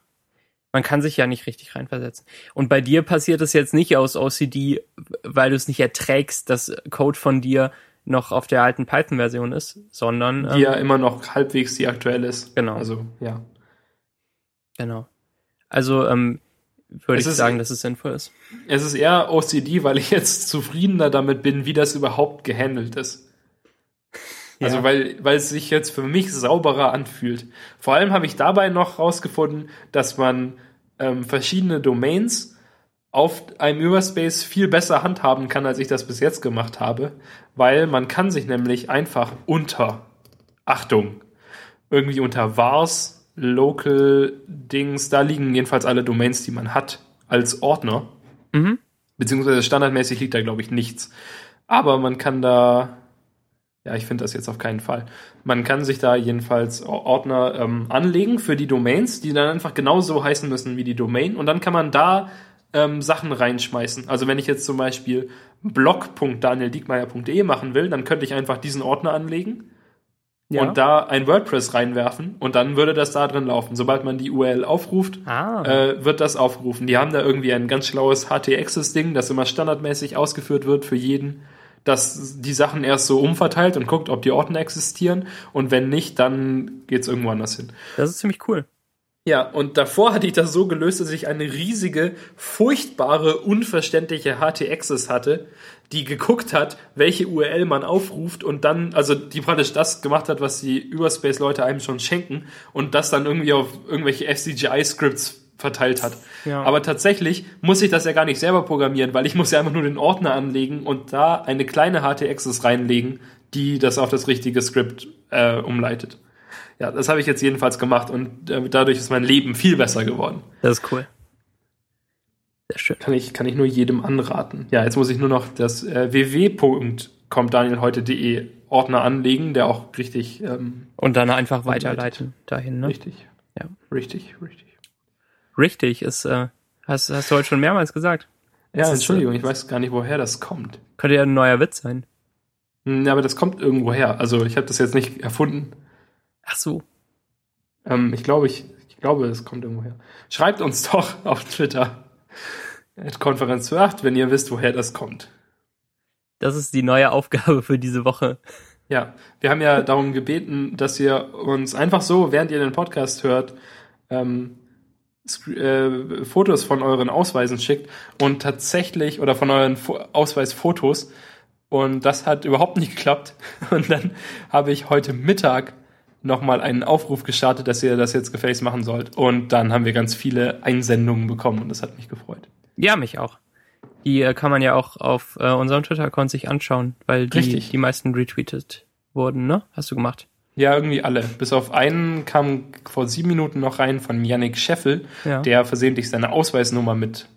Man kann sich ja nicht richtig reinversetzen. Und bei dir passiert es jetzt nicht aus OCD, weil du es nicht erträgst, dass Code von dir noch auf der alten Python-Version ist, sondern Die ja immer noch halbwegs die aktuell ist. Genau. Also, ja. genau. Also ähm, würde Es ich ist- sagen, dass es sinnvoll ist. Es ist eher OCD, weil ich jetzt zufriedener damit bin, wie das überhaupt gehandelt ist. Also Ja. weil, weil es sich jetzt für mich sauberer anfühlt. Vor allem habe ich dabei noch rausgefunden, dass man ähm, verschiedene Domains auf einem Überspace viel besser handhaben kann, als ich das bis jetzt gemacht habe, weil man kann sich nämlich einfach unter, Achtung, irgendwie unter vars, local Dings, da liegen jedenfalls alle Domains, die man hat, als Ordner. Mhm. Beziehungsweise standardmäßig liegt da, glaube ich, nichts. Aber man kann da, ja, ich finde das jetzt auf keinen Fall. Man kann sich da jedenfalls Ordner ähm, anlegen für die Domains, die dann einfach genauso heißen müssen wie die Domain. Und dann kann man da ähm, Sachen reinschmeißen. Also wenn ich jetzt zum Beispiel blog.danieldiekmeyer.de machen will, dann könnte ich einfach diesen Ordner anlegen Ja. und da ein WordPress reinwerfen und dann würde das da drin laufen. Sobald man die URL aufruft, ah. äh, wird das aufgerufen. Die haben da irgendwie ein ganz schlaues HT-Access-Ding, das immer standardmäßig ausgeführt wird für jeden, das die Sachen erst so umverteilt und guckt, ob die Ordner existieren und wenn nicht, dann geht's irgendwo anders hin. das ist ziemlich cool. Ja, und davor hatte ich das so gelöst, dass ich eine riesige, furchtbare, unverständliche HT-Access hatte, die geguckt hat, welche URL man aufruft und dann, also die praktisch das gemacht hat, was die Überspace-Leute einem schon schenken und das dann irgendwie auf irgendwelche FCGI-Scripts verteilt hat. Ja. Aber tatsächlich muss ich das ja gar nicht selber programmieren, weil ich muss ja einfach nur den Ordner anlegen und da eine kleine HT-Access reinlegen, die das auf das richtige Skript äh, umleitet. Ja, das habe ich jetzt jedenfalls gemacht und äh, dadurch ist mein Leben viel besser geworden. Das ist cool. Sehr schön. Kann ich, kann ich nur jedem anraten. Ja, jetzt muss ich nur noch das äh, www.kommtdanielheute.de Ordner anlegen, der auch richtig, ähm, Und dann einfach weiterleiten dahin, ne? richtig, Ja. richtig, richtig. Richtig ist, äh, hast, hast du heute schon mehrmals gesagt. Ja, Das ist, Entschuldigung, äh, ich weiß gar nicht, woher das kommt. Könnte ja ein neuer Witz sein. Hm, Ja, aber das kommt irgendwo her. Also ich habe das jetzt nicht erfunden. Ach so. Ähm, ich glaube, ich, ich glaube, es kommt irgendwo her. Schreibt uns doch auf Twitter. Konferenz für 8, wenn ihr wisst, woher das kommt. Das ist die neue Aufgabe für diese Woche. Ja, wir haben ja darum gebeten, dass ihr uns einfach so, während ihr den Podcast hört, ähm, äh, Fotos von euren Ausweisen schickt und tatsächlich oder von euren Fo Ausweisfotos und das hat überhaupt nicht geklappt und dann habe ich heute Mittag nochmal einen Aufruf gestartet, dass ihr das jetzt gefälligst machen sollt und dann haben wir ganz viele Einsendungen bekommen und das hat mich gefreut. Ja, mich auch. Die äh, kann man ja auch auf äh, unserem Twitter-Account sich anschauen, weil die, Richtig. die meisten retweetet wurden, ne? Hast du gemacht. Ja, irgendwie alle. Bis auf einen kam vor sieben Minuten noch rein von Yannick Scheffel, Ja. der versehentlich seine Ausweisnummer mit,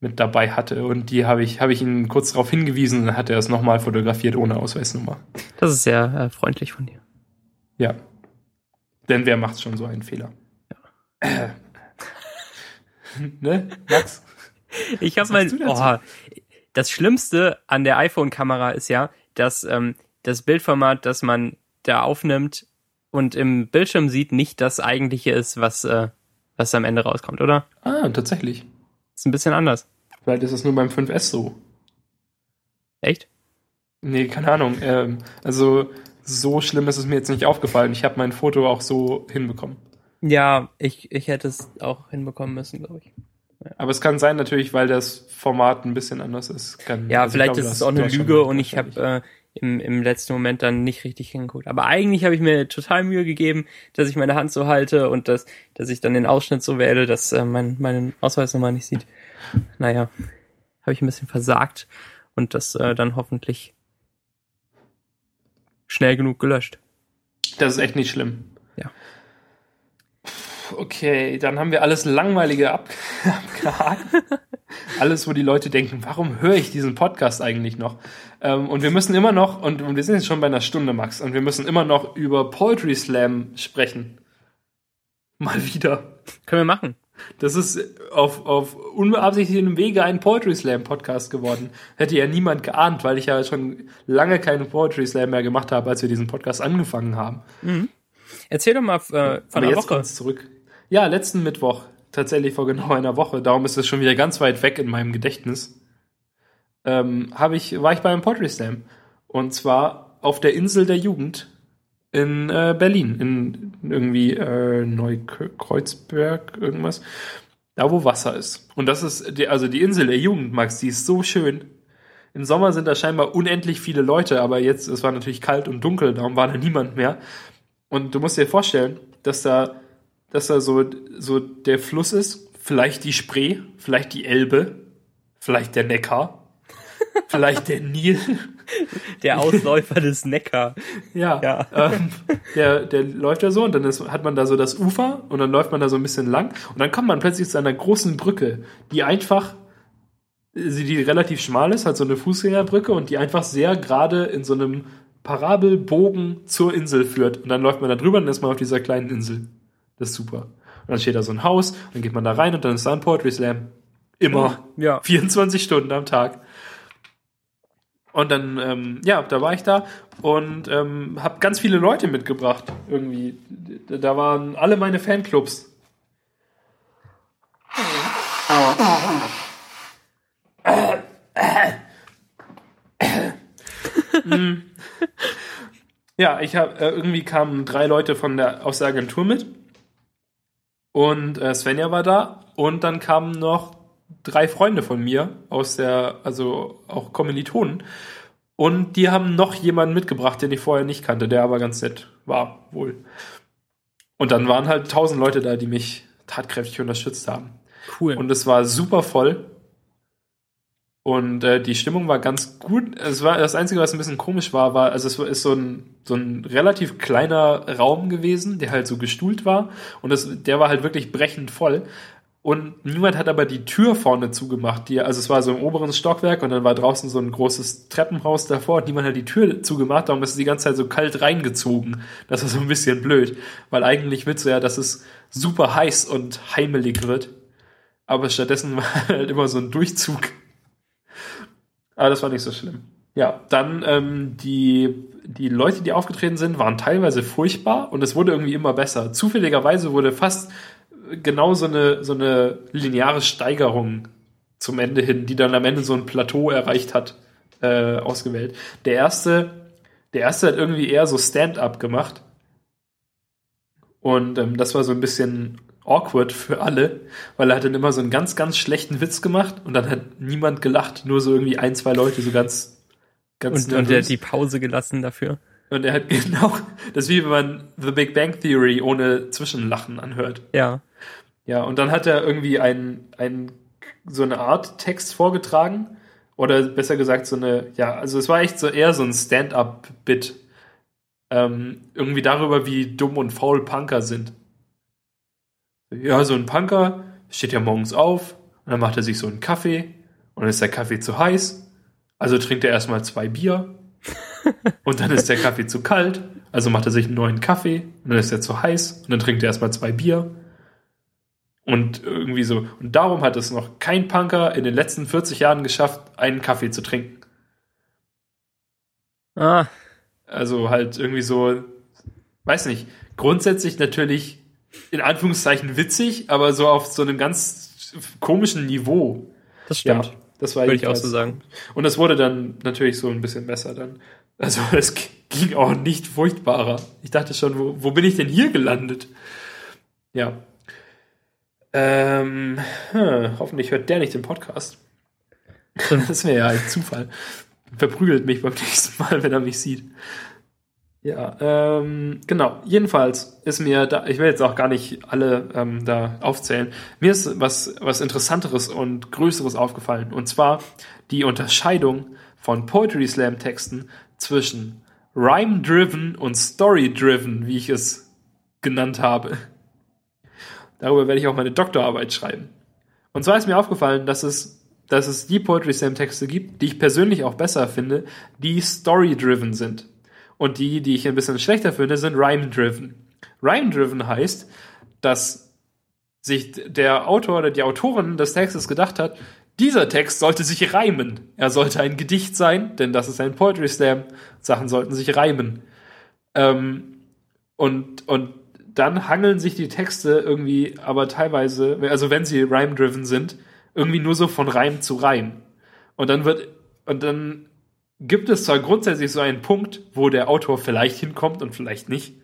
mit dabei hatte. Und die habe ich, habe ich ihn kurz darauf hingewiesen, dann hat er es nochmal fotografiert ohne Ausweisnummer. Das ist sehr äh, freundlich von dir. Ja. Denn wer macht schon so einen Fehler? Äh. ne, Max? Ich habe mein, dazu? oh, das Schlimmste an der iPhone-Kamera ist ja, dass ähm, das Bildformat, das man da aufnimmt und im Bildschirm sieht, nicht das eigentliche ist, was, äh, was am Ende rauskommt, oder? Ah, tatsächlich. Ist ein bisschen anders. Vielleicht ist es nur beim 5S so. Echt? Nee, keine Ahnung. Ähm, also, so schlimm ist es mir jetzt nicht aufgefallen. Ich habe mein Foto auch so hinbekommen. Ja, ich, ich hätte es auch hinbekommen müssen, glaube ich. Aber es kann sein natürlich, weil das Format ein bisschen anders ist. Kann, Ja, also ich vielleicht glaube, ist es auch eine Lüge und ich habe äh, im, im letzten Moment dann nicht richtig hingeguckt. Aber eigentlich habe ich mir total Mühe gegeben, dass ich meine Hand so halte und dass, dass ich dann den Ausschnitt so wähle, dass äh, mein, meine Ausweisnummer nicht sieht. Naja, habe ich ein bisschen versagt und das äh, dann hoffentlich schnell genug gelöscht. Das ist echt nicht schlimm. Okay, dann haben wir alles Langweilige ab abgehakt. alles, wo die Leute denken, warum höre ich diesen Podcast eigentlich noch? Ähm, und wir müssen immer noch, und, und wir sind jetzt schon bei einer Stunde, Max, und wir müssen immer noch über Poetry Slam sprechen. Mal wieder. Können wir machen. Das ist auf, auf unbeabsichtigtem Wege ein Poetry Slam Podcast geworden. Hätte ja niemand geahnt, weil ich ja schon lange keine Poetry Slam mehr gemacht habe, als wir diesen Podcast angefangen haben. Mhm. Erzähl doch mal äh, von Aber der jetzt Woche. zurück. Ja, letzten Mittwoch. Tatsächlich vor genau einer Woche. Darum ist es schon wieder ganz weit weg in meinem Gedächtnis. Ähm, ich, war ich bei einem Poetry Slam. Und zwar auf der Insel der Jugend in äh, Berlin. In irgendwie äh, Neukreuzberg, irgendwas. Da, wo Wasser ist. Und das ist, die, also die Insel der Jugend, Max, die ist so schön. Im Sommer sind da scheinbar unendlich viele Leute, aber jetzt, es war natürlich kalt und dunkel, darum war da niemand mehr. Und du musst dir vorstellen, dass da, dass da so, so der Fluss ist, vielleicht die Spree, vielleicht die Elbe, vielleicht der Neckar, vielleicht der Nil. Der Ausläufer des Neckar. Ja, Ja. Ähm, der, der läuft da so und dann ist, hat man da so das Ufer und dann läuft man da so ein bisschen lang und dann kommt man plötzlich zu einer großen Brücke, die einfach, sie- die relativ schmal ist, halt so eine Fußgängerbrücke und die einfach sehr gerade in so einem Parabelbogen zur Insel führt und dann läuft man da drüber und dann ist man auf dieser kleinen Insel. Das ist super. Und dann steht da so ein Haus, dann geht man da rein und dann ist da ein Poetry Slam. Immer. Ja. 24 Stunden am Tag. Und dann, ähm, ja, da war ich da und ähm, habe ganz viele Leute mitgebracht. Irgendwie, da waren alle meine Fanclubs. Ja, ich habe äh, irgendwie kamen drei Leute von der aus der Agentur mit und äh, Svenja war da und dann kamen noch drei Freunde von mir aus der, also auch Kommilitonen. Und die haben noch jemanden mitgebracht, den ich vorher nicht kannte, der aber ganz nett war, wohl. Und dann waren halt tausend Leute da, die mich tatkräftig unterstützt haben. Cool. Und es war super voll. Und äh, die Stimmung war ganz gut. Es war das Einzige, was ein bisschen komisch war, war, also es ist so ein, so ein relativ kleiner Raum gewesen, der halt so gestuhlt war. Und das, der war halt wirklich brechend voll. Und niemand hat aber die Tür vorne zugemacht. Die, also es war so im oberen Stockwerk und dann war draußen so ein großes Treppenhaus davor und niemand hat die Tür zugemacht. Darum ist es die ganze Zeit so kalt reingezogen. Das war so ein bisschen blöd. Weil eigentlich willst du ja, dass es super heiß und heimelig wird. Aber stattdessen war halt immer so ein Durchzug. Aber das war nicht so schlimm. Ja, dann ähm, die, die Leute, die aufgetreten sind, waren teilweise furchtbar und es wurde irgendwie immer besser. Zufälligerweise wurde fast genau so eine, so eine lineare Steigerung zum Ende hin, die dann am Ende so ein Plateau erreicht hat, äh, ausgewählt. Der erste, der erste hat irgendwie eher so Stand-up gemacht. Und ähm, das war so ein bisschen awkward für alle, weil er hat dann immer so einen ganz, ganz schlechten Witz gemacht und dann hat niemand gelacht, nur so irgendwie ein, zwei Leute so ganz, ganz Und, und nervös. hat die Pause gelassen dafür. Und er hat genau, das ist wie wenn man The Big Bang Theory ohne Zwischenlachen anhört. Ja. Ja, und dann hat er irgendwie ein, ein, so eine Art Text vorgetragen. Oder besser gesagt, so eine, ja, also es war echt so eher so ein Stand-up-Bit. Ähm, irgendwie darüber, wie dumm und faul Punker sind. Ja, so ein Punker steht ja morgens auf und dann macht er sich so einen Kaffee und dann ist der Kaffee zu heiß. Also trinkt er erstmal zwei Bier und dann ist der Kaffee zu kalt. Also macht er sich einen neuen Kaffee und dann ist er zu heiß und dann trinkt er erstmal zwei Bier. Und irgendwie so. Und darum hat es noch kein Punker in den letzten 40 Jahren geschafft, einen Kaffee zu trinken. Ah, Also halt irgendwie so, weiß nicht, grundsätzlich natürlich in Anführungszeichen witzig, aber so auf so einem ganz komischen Niveau. das stimmt. Ja, das war Würde ich auch so sagen. Und das wurde dann natürlich so ein bisschen besser dann. Also es ging auch nicht furchtbarer. Ich dachte schon, wo, wo bin ich denn hier gelandet? Ja. Ähm, hm, hoffentlich hört der nicht den Podcast. Das wäre ja ein Zufall. Verprügelt mich beim nächsten Mal, wenn er mich sieht. Ja, ähm, genau. Jedenfalls ist mir da, ich will jetzt auch gar nicht alle ähm, da aufzählen. Mir ist was, was Interessanteres und Größeres aufgefallen. Und zwar die Unterscheidung von Poetry Slam Texten zwischen Rhyme-driven und Story-driven, wie ich es genannt habe. Darüber werde ich auch meine Doktorarbeit schreiben. Und zwar ist mir aufgefallen, dass es, dass es die Poetry Slam Texte gibt, die ich persönlich auch besser finde, die story-driven sind. Und die, die ich ein bisschen schlechter finde, sind rhyme-driven. Rhyme-driven heißt, dass sich der Autor oder die Autorin des Textes gedacht hat, dieser Text sollte sich reimen. Er sollte ein Gedicht sein, denn das ist ein Poetry Slam. Sachen sollten sich reimen. Ähm, und, und dann hangeln sich die Texte irgendwie aber teilweise, also wenn sie rhyme-driven sind, irgendwie nur so von Reim zu Reim. Und dann wird, und dann gibt es zwar grundsätzlich so einen Punkt, wo der Autor vielleicht hinkommt und vielleicht nicht.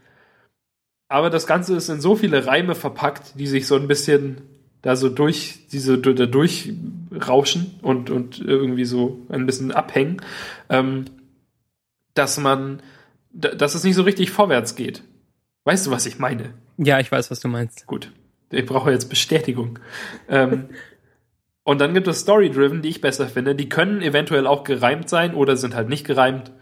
Aber das Ganze ist in so viele Reime verpackt, die sich so ein bisschen da so durch diese da durchrauschen und und irgendwie so ein bisschen abhängen, ähm, dass man, dass es nicht so richtig vorwärts geht. Weißt du, was ich meine? Ja, ich weiß, was du meinst. Gut, ich brauche jetzt Bestätigung. ähm, und dann gibt es Story-Driven, die ich besser finde. Die können eventuell auch gereimt sein oder sind halt nicht gereimt.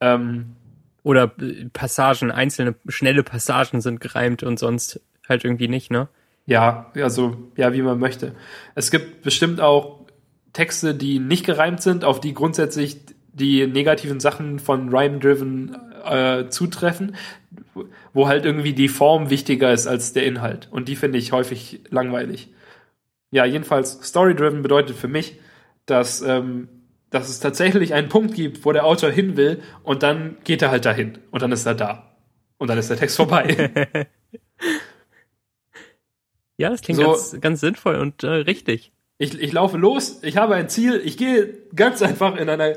Ähm, oder Passagen, einzelne schnelle Passagen sind gereimt und sonst halt irgendwie nicht, ne? Ja, also, ja, wie man möchte. Es gibt bestimmt auch Texte, die nicht gereimt sind, auf die grundsätzlich die negativen Sachen von Rhyme-Driven äh, zutreffen, wo halt irgendwie die Form wichtiger ist als der Inhalt. Und die finde ich häufig langweilig. Ja, jedenfalls, Story-Driven bedeutet für mich, dass, ähm, dass es tatsächlich einen Punkt gibt, wo der Autor hin will und dann geht er halt dahin und dann ist er da. Und dann ist der Text vorbei. Ja, das klingt so, ganz, ganz sinnvoll und äh, richtig. Ich, ich laufe los, ich habe ein Ziel, ich gehe ganz einfach in einer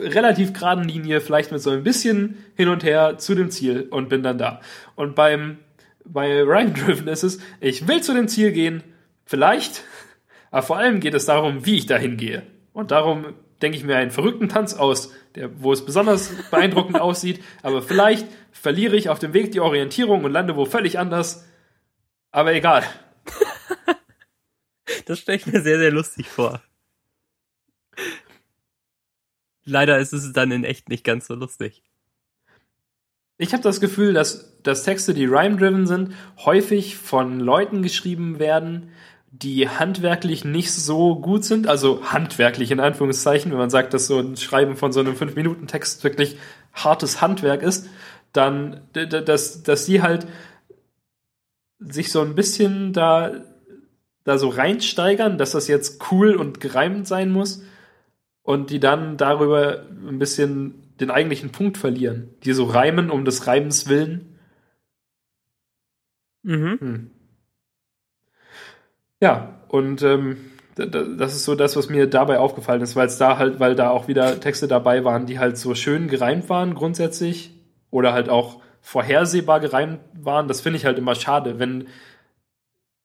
relativ geraden Linie, vielleicht mit so ein bisschen hin und her zu dem Ziel und bin dann da. Und beim bei Rhyme Driven ist es, ich will zu dem Ziel gehen, vielleicht, aber vor allem geht es darum, wie ich dahin gehe. Und darum denke ich mir einen verrückten Tanz aus, der, wo es besonders beeindruckend aussieht, aber vielleicht verliere ich auf dem Weg die Orientierung und lande wo völlig anders. Aber egal. Das stelle ich mir sehr, sehr lustig vor. Leider ist es dann in echt nicht ganz so lustig. Ich habe das Gefühl, dass, dass Texte, die rhyme-driven sind, häufig von Leuten geschrieben werden, die handwerklich nicht so gut sind. Also handwerklich in Anführungszeichen, wenn man sagt, dass so ein Schreiben von so einem 5-Minuten-Text wirklich hartes Handwerk ist, dann, dass, dass sie halt sich so ein bisschen da da so reinsteigern, dass das jetzt cool und gereimt sein muss und die dann darüber ein bisschen den eigentlichen Punkt verlieren. Die so reimen um des Reimens willen. Mhm. Hm. Ja, und ähm, das ist so das, was mir dabei aufgefallen ist, weil es da halt, weil da auch wieder Texte dabei waren, die halt so schön gereimt waren grundsätzlich oder halt auch vorhersehbar gereimt waren. Das finde ich halt immer schade, wenn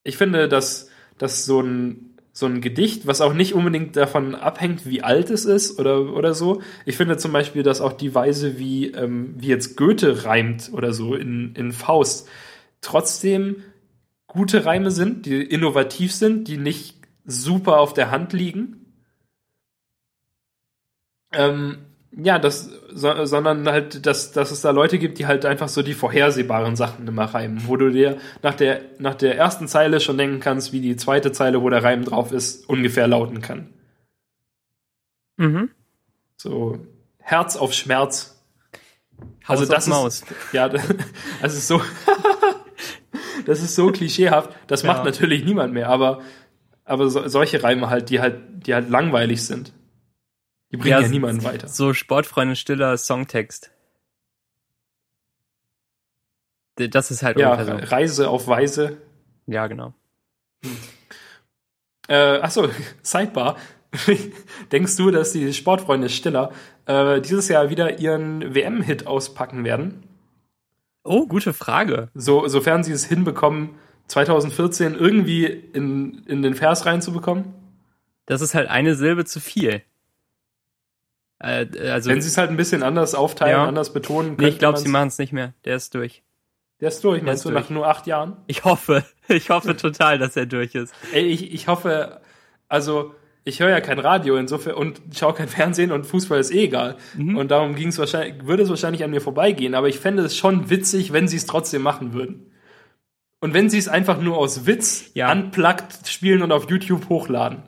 ich finde, dass dass so ein so ein Gedicht, was auch nicht unbedingt davon abhängt, wie alt es ist oder, oder so. Ich finde zum Beispiel, dass auch die Weise, wie, ähm, wie jetzt Goethe reimt oder so in, in Faust, trotzdem gute Reime sind, die innovativ sind, die nicht super auf der Hand liegen. Ähm, ja, das, so, sondern halt, dass, dass es da Leute gibt, die halt einfach so die vorhersehbaren Sachen immer reimen, wo du dir nach der, nach der ersten Zeile schon denken kannst, wie die zweite Zeile, wo der Reim drauf ist, ungefähr lauten kann. Mhm. So, Herz auf Schmerz. Haus also das Maus. ist, ja, das ist so, das ist so klischeehaft, das ja. macht natürlich niemand mehr, aber, aber so, solche Reime halt, die halt, die halt langweilig sind. Die bringen ja, ja niemanden weiter. So Sportfreunde stiller Songtext. Das ist halt ja, so. Reise auf Weise. Ja, genau. Hm. Äh, achso, Sidebar. Denkst du, dass die Sportfreunde Stiller äh, dieses Jahr wieder ihren WM-Hit auspacken werden? Oh, gute Frage. So, sofern sie es hinbekommen, 2014 irgendwie in, in den Vers reinzubekommen? Das ist halt eine Silbe zu viel. Äh, also, Wenn sie es halt ein bisschen anders aufteilen, ja. anders betonen nee, ich glaube, sie machen es nicht mehr. Der ist durch. Der ist durch, meinst du, durch. nach nur acht Jahren? Ich hoffe. Ich hoffe total, dass er durch ist. Ey, ich, ich hoffe, also ich höre ja kein Radio insofern und schaue kein Fernsehen und Fußball ist eh egal. Mhm. Und darum ging es wahrscheinlich, würde es wahrscheinlich an mir vorbeigehen, aber ich fände es schon witzig, wenn sie es trotzdem machen würden. Und wenn sie es einfach nur aus Witz Ja. unplugged spielen und auf YouTube hochladen.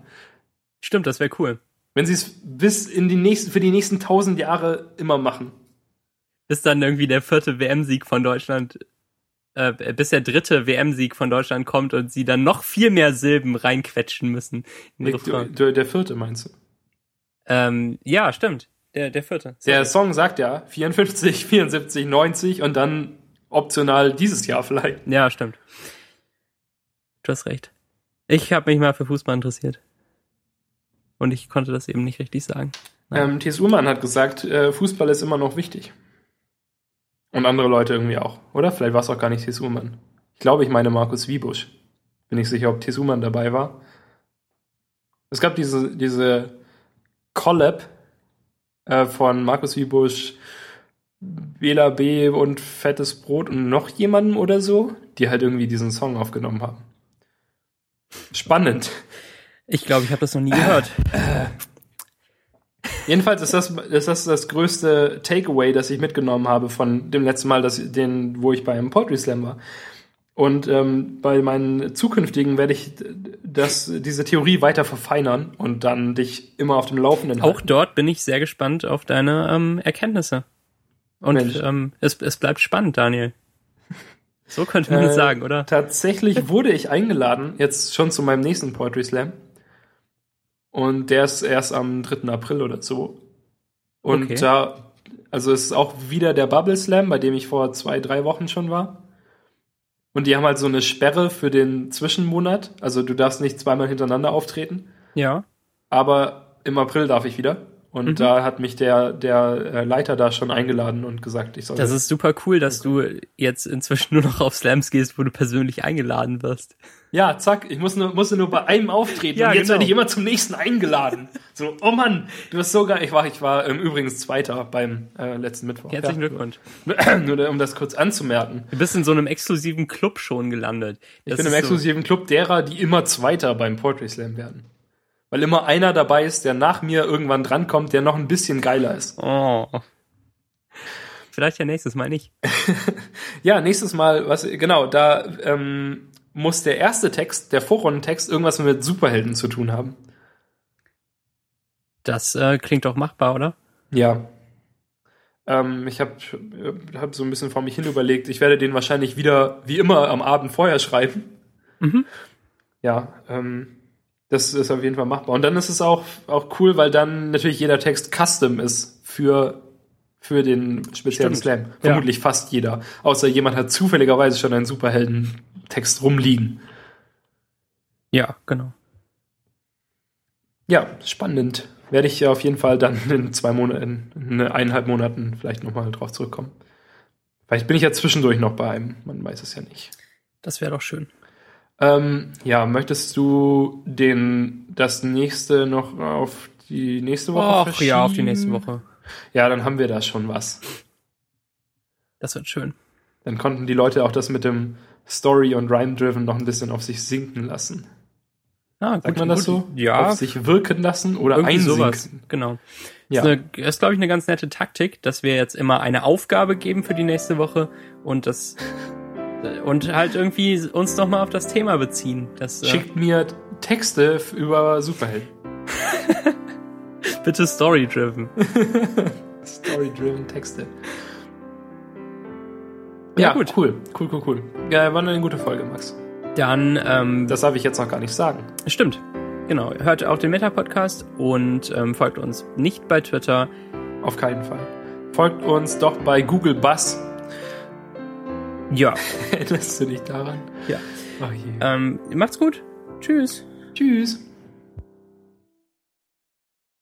Stimmt, das wäre cool. Wenn sie es bis in die nächsten, für die nächsten tausend Jahre immer machen. Bis dann irgendwie der vierte WM-Sieg von Deutschland, äh, bis der dritte WM-Sieg von Deutschland kommt und sie dann noch viel mehr Silben reinquetschen müssen. Den Der, der, vierte meinst du? Ähm, ja, stimmt. Der, der vierte. Der Song sagt ja 54, 74, 90 und dann optional dieses Jahr vielleicht. Ja, stimmt. Du hast recht. Ich habe mich mal für Fußball interessiert. Und ich konnte das eben nicht richtig sagen. Nein. Ähm, T.S. Ullmann hat gesagt, äh, Fußball ist immer noch wichtig. Und andere Leute irgendwie auch. Oder? Vielleicht war es auch gar nicht T.S. Ullmann. Ich glaube, ich meine Markus Wiebusch. Bin nicht sicher, ob T.S. Ullmann dabei war. Es gab diese, diese Collab äh, von Markus Wiebusch, Bela B. und Fettes Brot und noch jemandem oder so, die halt irgendwie diesen Song aufgenommen haben. Spannend. Ich glaube, ich habe das noch nie gehört. Jedenfalls ist das, ist das das größte Takeaway, das ich mitgenommen habe von dem letzten Mal, das, den, wo ich beim Poetry Slam war. Und ähm, bei meinen zukünftigen werde ich das, diese Theorie weiter verfeinern und dann dich immer auf dem Laufenden Auch dort bin ich sehr gespannt auf deine ähm, Erkenntnisse. Und Mensch. ähm, es, es bleibt spannend, Daniel. So könnte man es Äh, sagen, oder? Tatsächlich wurde ich eingeladen, jetzt schon zu meinem nächsten Poetry Slam. Und der ist erst am 3. April oder so. Und Okay. da, also es ist auch wieder der Bubble Slam, bei dem ich vor zwei, drei Wochen schon war. Und die haben halt so eine Sperre für den Zwischenmonat. Also du darfst nicht zweimal hintereinander auftreten. Ja. Aber im April darf ich wieder. Und Mhm. da hat mich der, der äh, Leiter da schon eingeladen und gesagt, ich soll. Das ist super cool, dass du jetzt inzwischen nur noch auf Slams gehst, wo du persönlich eingeladen wirst. Ja, zack, ich muss nur, musste nur bei einem auftreten Ja, und jetzt genau. werde ich immer zum nächsten eingeladen. So, oh Mann, du bist so geil. Ich war, ich war ähm, übrigens Zweiter beim äh, letzten Mittwoch. Herzlichen ja. Glückwunsch. Nur um das kurz anzumerken. Du bist in so einem exklusiven Club schon gelandet. Ich Das bin im exklusiven Club derer, die immer Zweiter beim Poetry Slam werden. Weil immer einer dabei ist, der nach mir irgendwann drankommt, der noch ein bisschen geiler ist. Oh. Vielleicht ja nächstes Mal nicht. Ja, nächstes Mal, was, genau, da ähm, muss der erste Text, der Vorrundentext, irgendwas mit Superhelden zu tun haben. Das äh, klingt doch machbar, oder? Ja. Ähm, ich habe hab so ein bisschen vor mich hin überlegt. Ich werde den wahrscheinlich wieder, wie immer, am Abend vorher schreiben. Mhm. Ja, ähm, das ist auf jeden Fall machbar. Und dann ist es auch, auch cool, weil dann natürlich jeder Text custom ist für, für den speziellen. Slam. Ja. Vermutlich fast jeder. Außer jemand hat zufälligerweise schon einen Superhelden-Text rumliegen. Ja, genau. Ja, spannend. Werde ich auf jeden Fall dann in zwei Monaten, in eineinhalb Monaten vielleicht nochmal drauf zurückkommen. Vielleicht bin ich ja zwischendurch noch bei einem, man weiß es ja nicht. Das wäre doch schön. Ähm, ja, möchtest du den, das nächste noch auf die nächste Woche Och, ja, auf die nächste Woche. Ja, dann haben wir da schon was. Das wird schön. Dann konnten die Leute auch das mit dem Story und Rhyme-Driven noch ein bisschen auf sich sinken lassen. Ah, Sagt man das so? Ja, Auf sich wirken lassen oder irgendwie einsinken. sowas. Genau. Ja. Das ist, ist glaube ich, eine ganz nette Taktik, dass wir jetzt immer eine Aufgabe geben für die nächste Woche und das und halt irgendwie uns nochmal auf das Thema beziehen. Das, äh, Schickt mir Texte über Superhelden. bitte story-driven. Story-driven Texte. Ja, Ja, gut. cool, cool, cool, cool. Ja, war eine gute Folge, Max. Dann, ähm, Das darf ich jetzt noch gar nicht sagen. stimmt. Genau. Hört auch den Meta-Podcast und ähm, folgt uns nicht bei Twitter. Auf keinen Fall. Folgt uns doch bei Google Bus. Ja. Erinnerst du dich daran? Ja. Ach je. Ähm, macht's gut. Tschüss. Tschüss.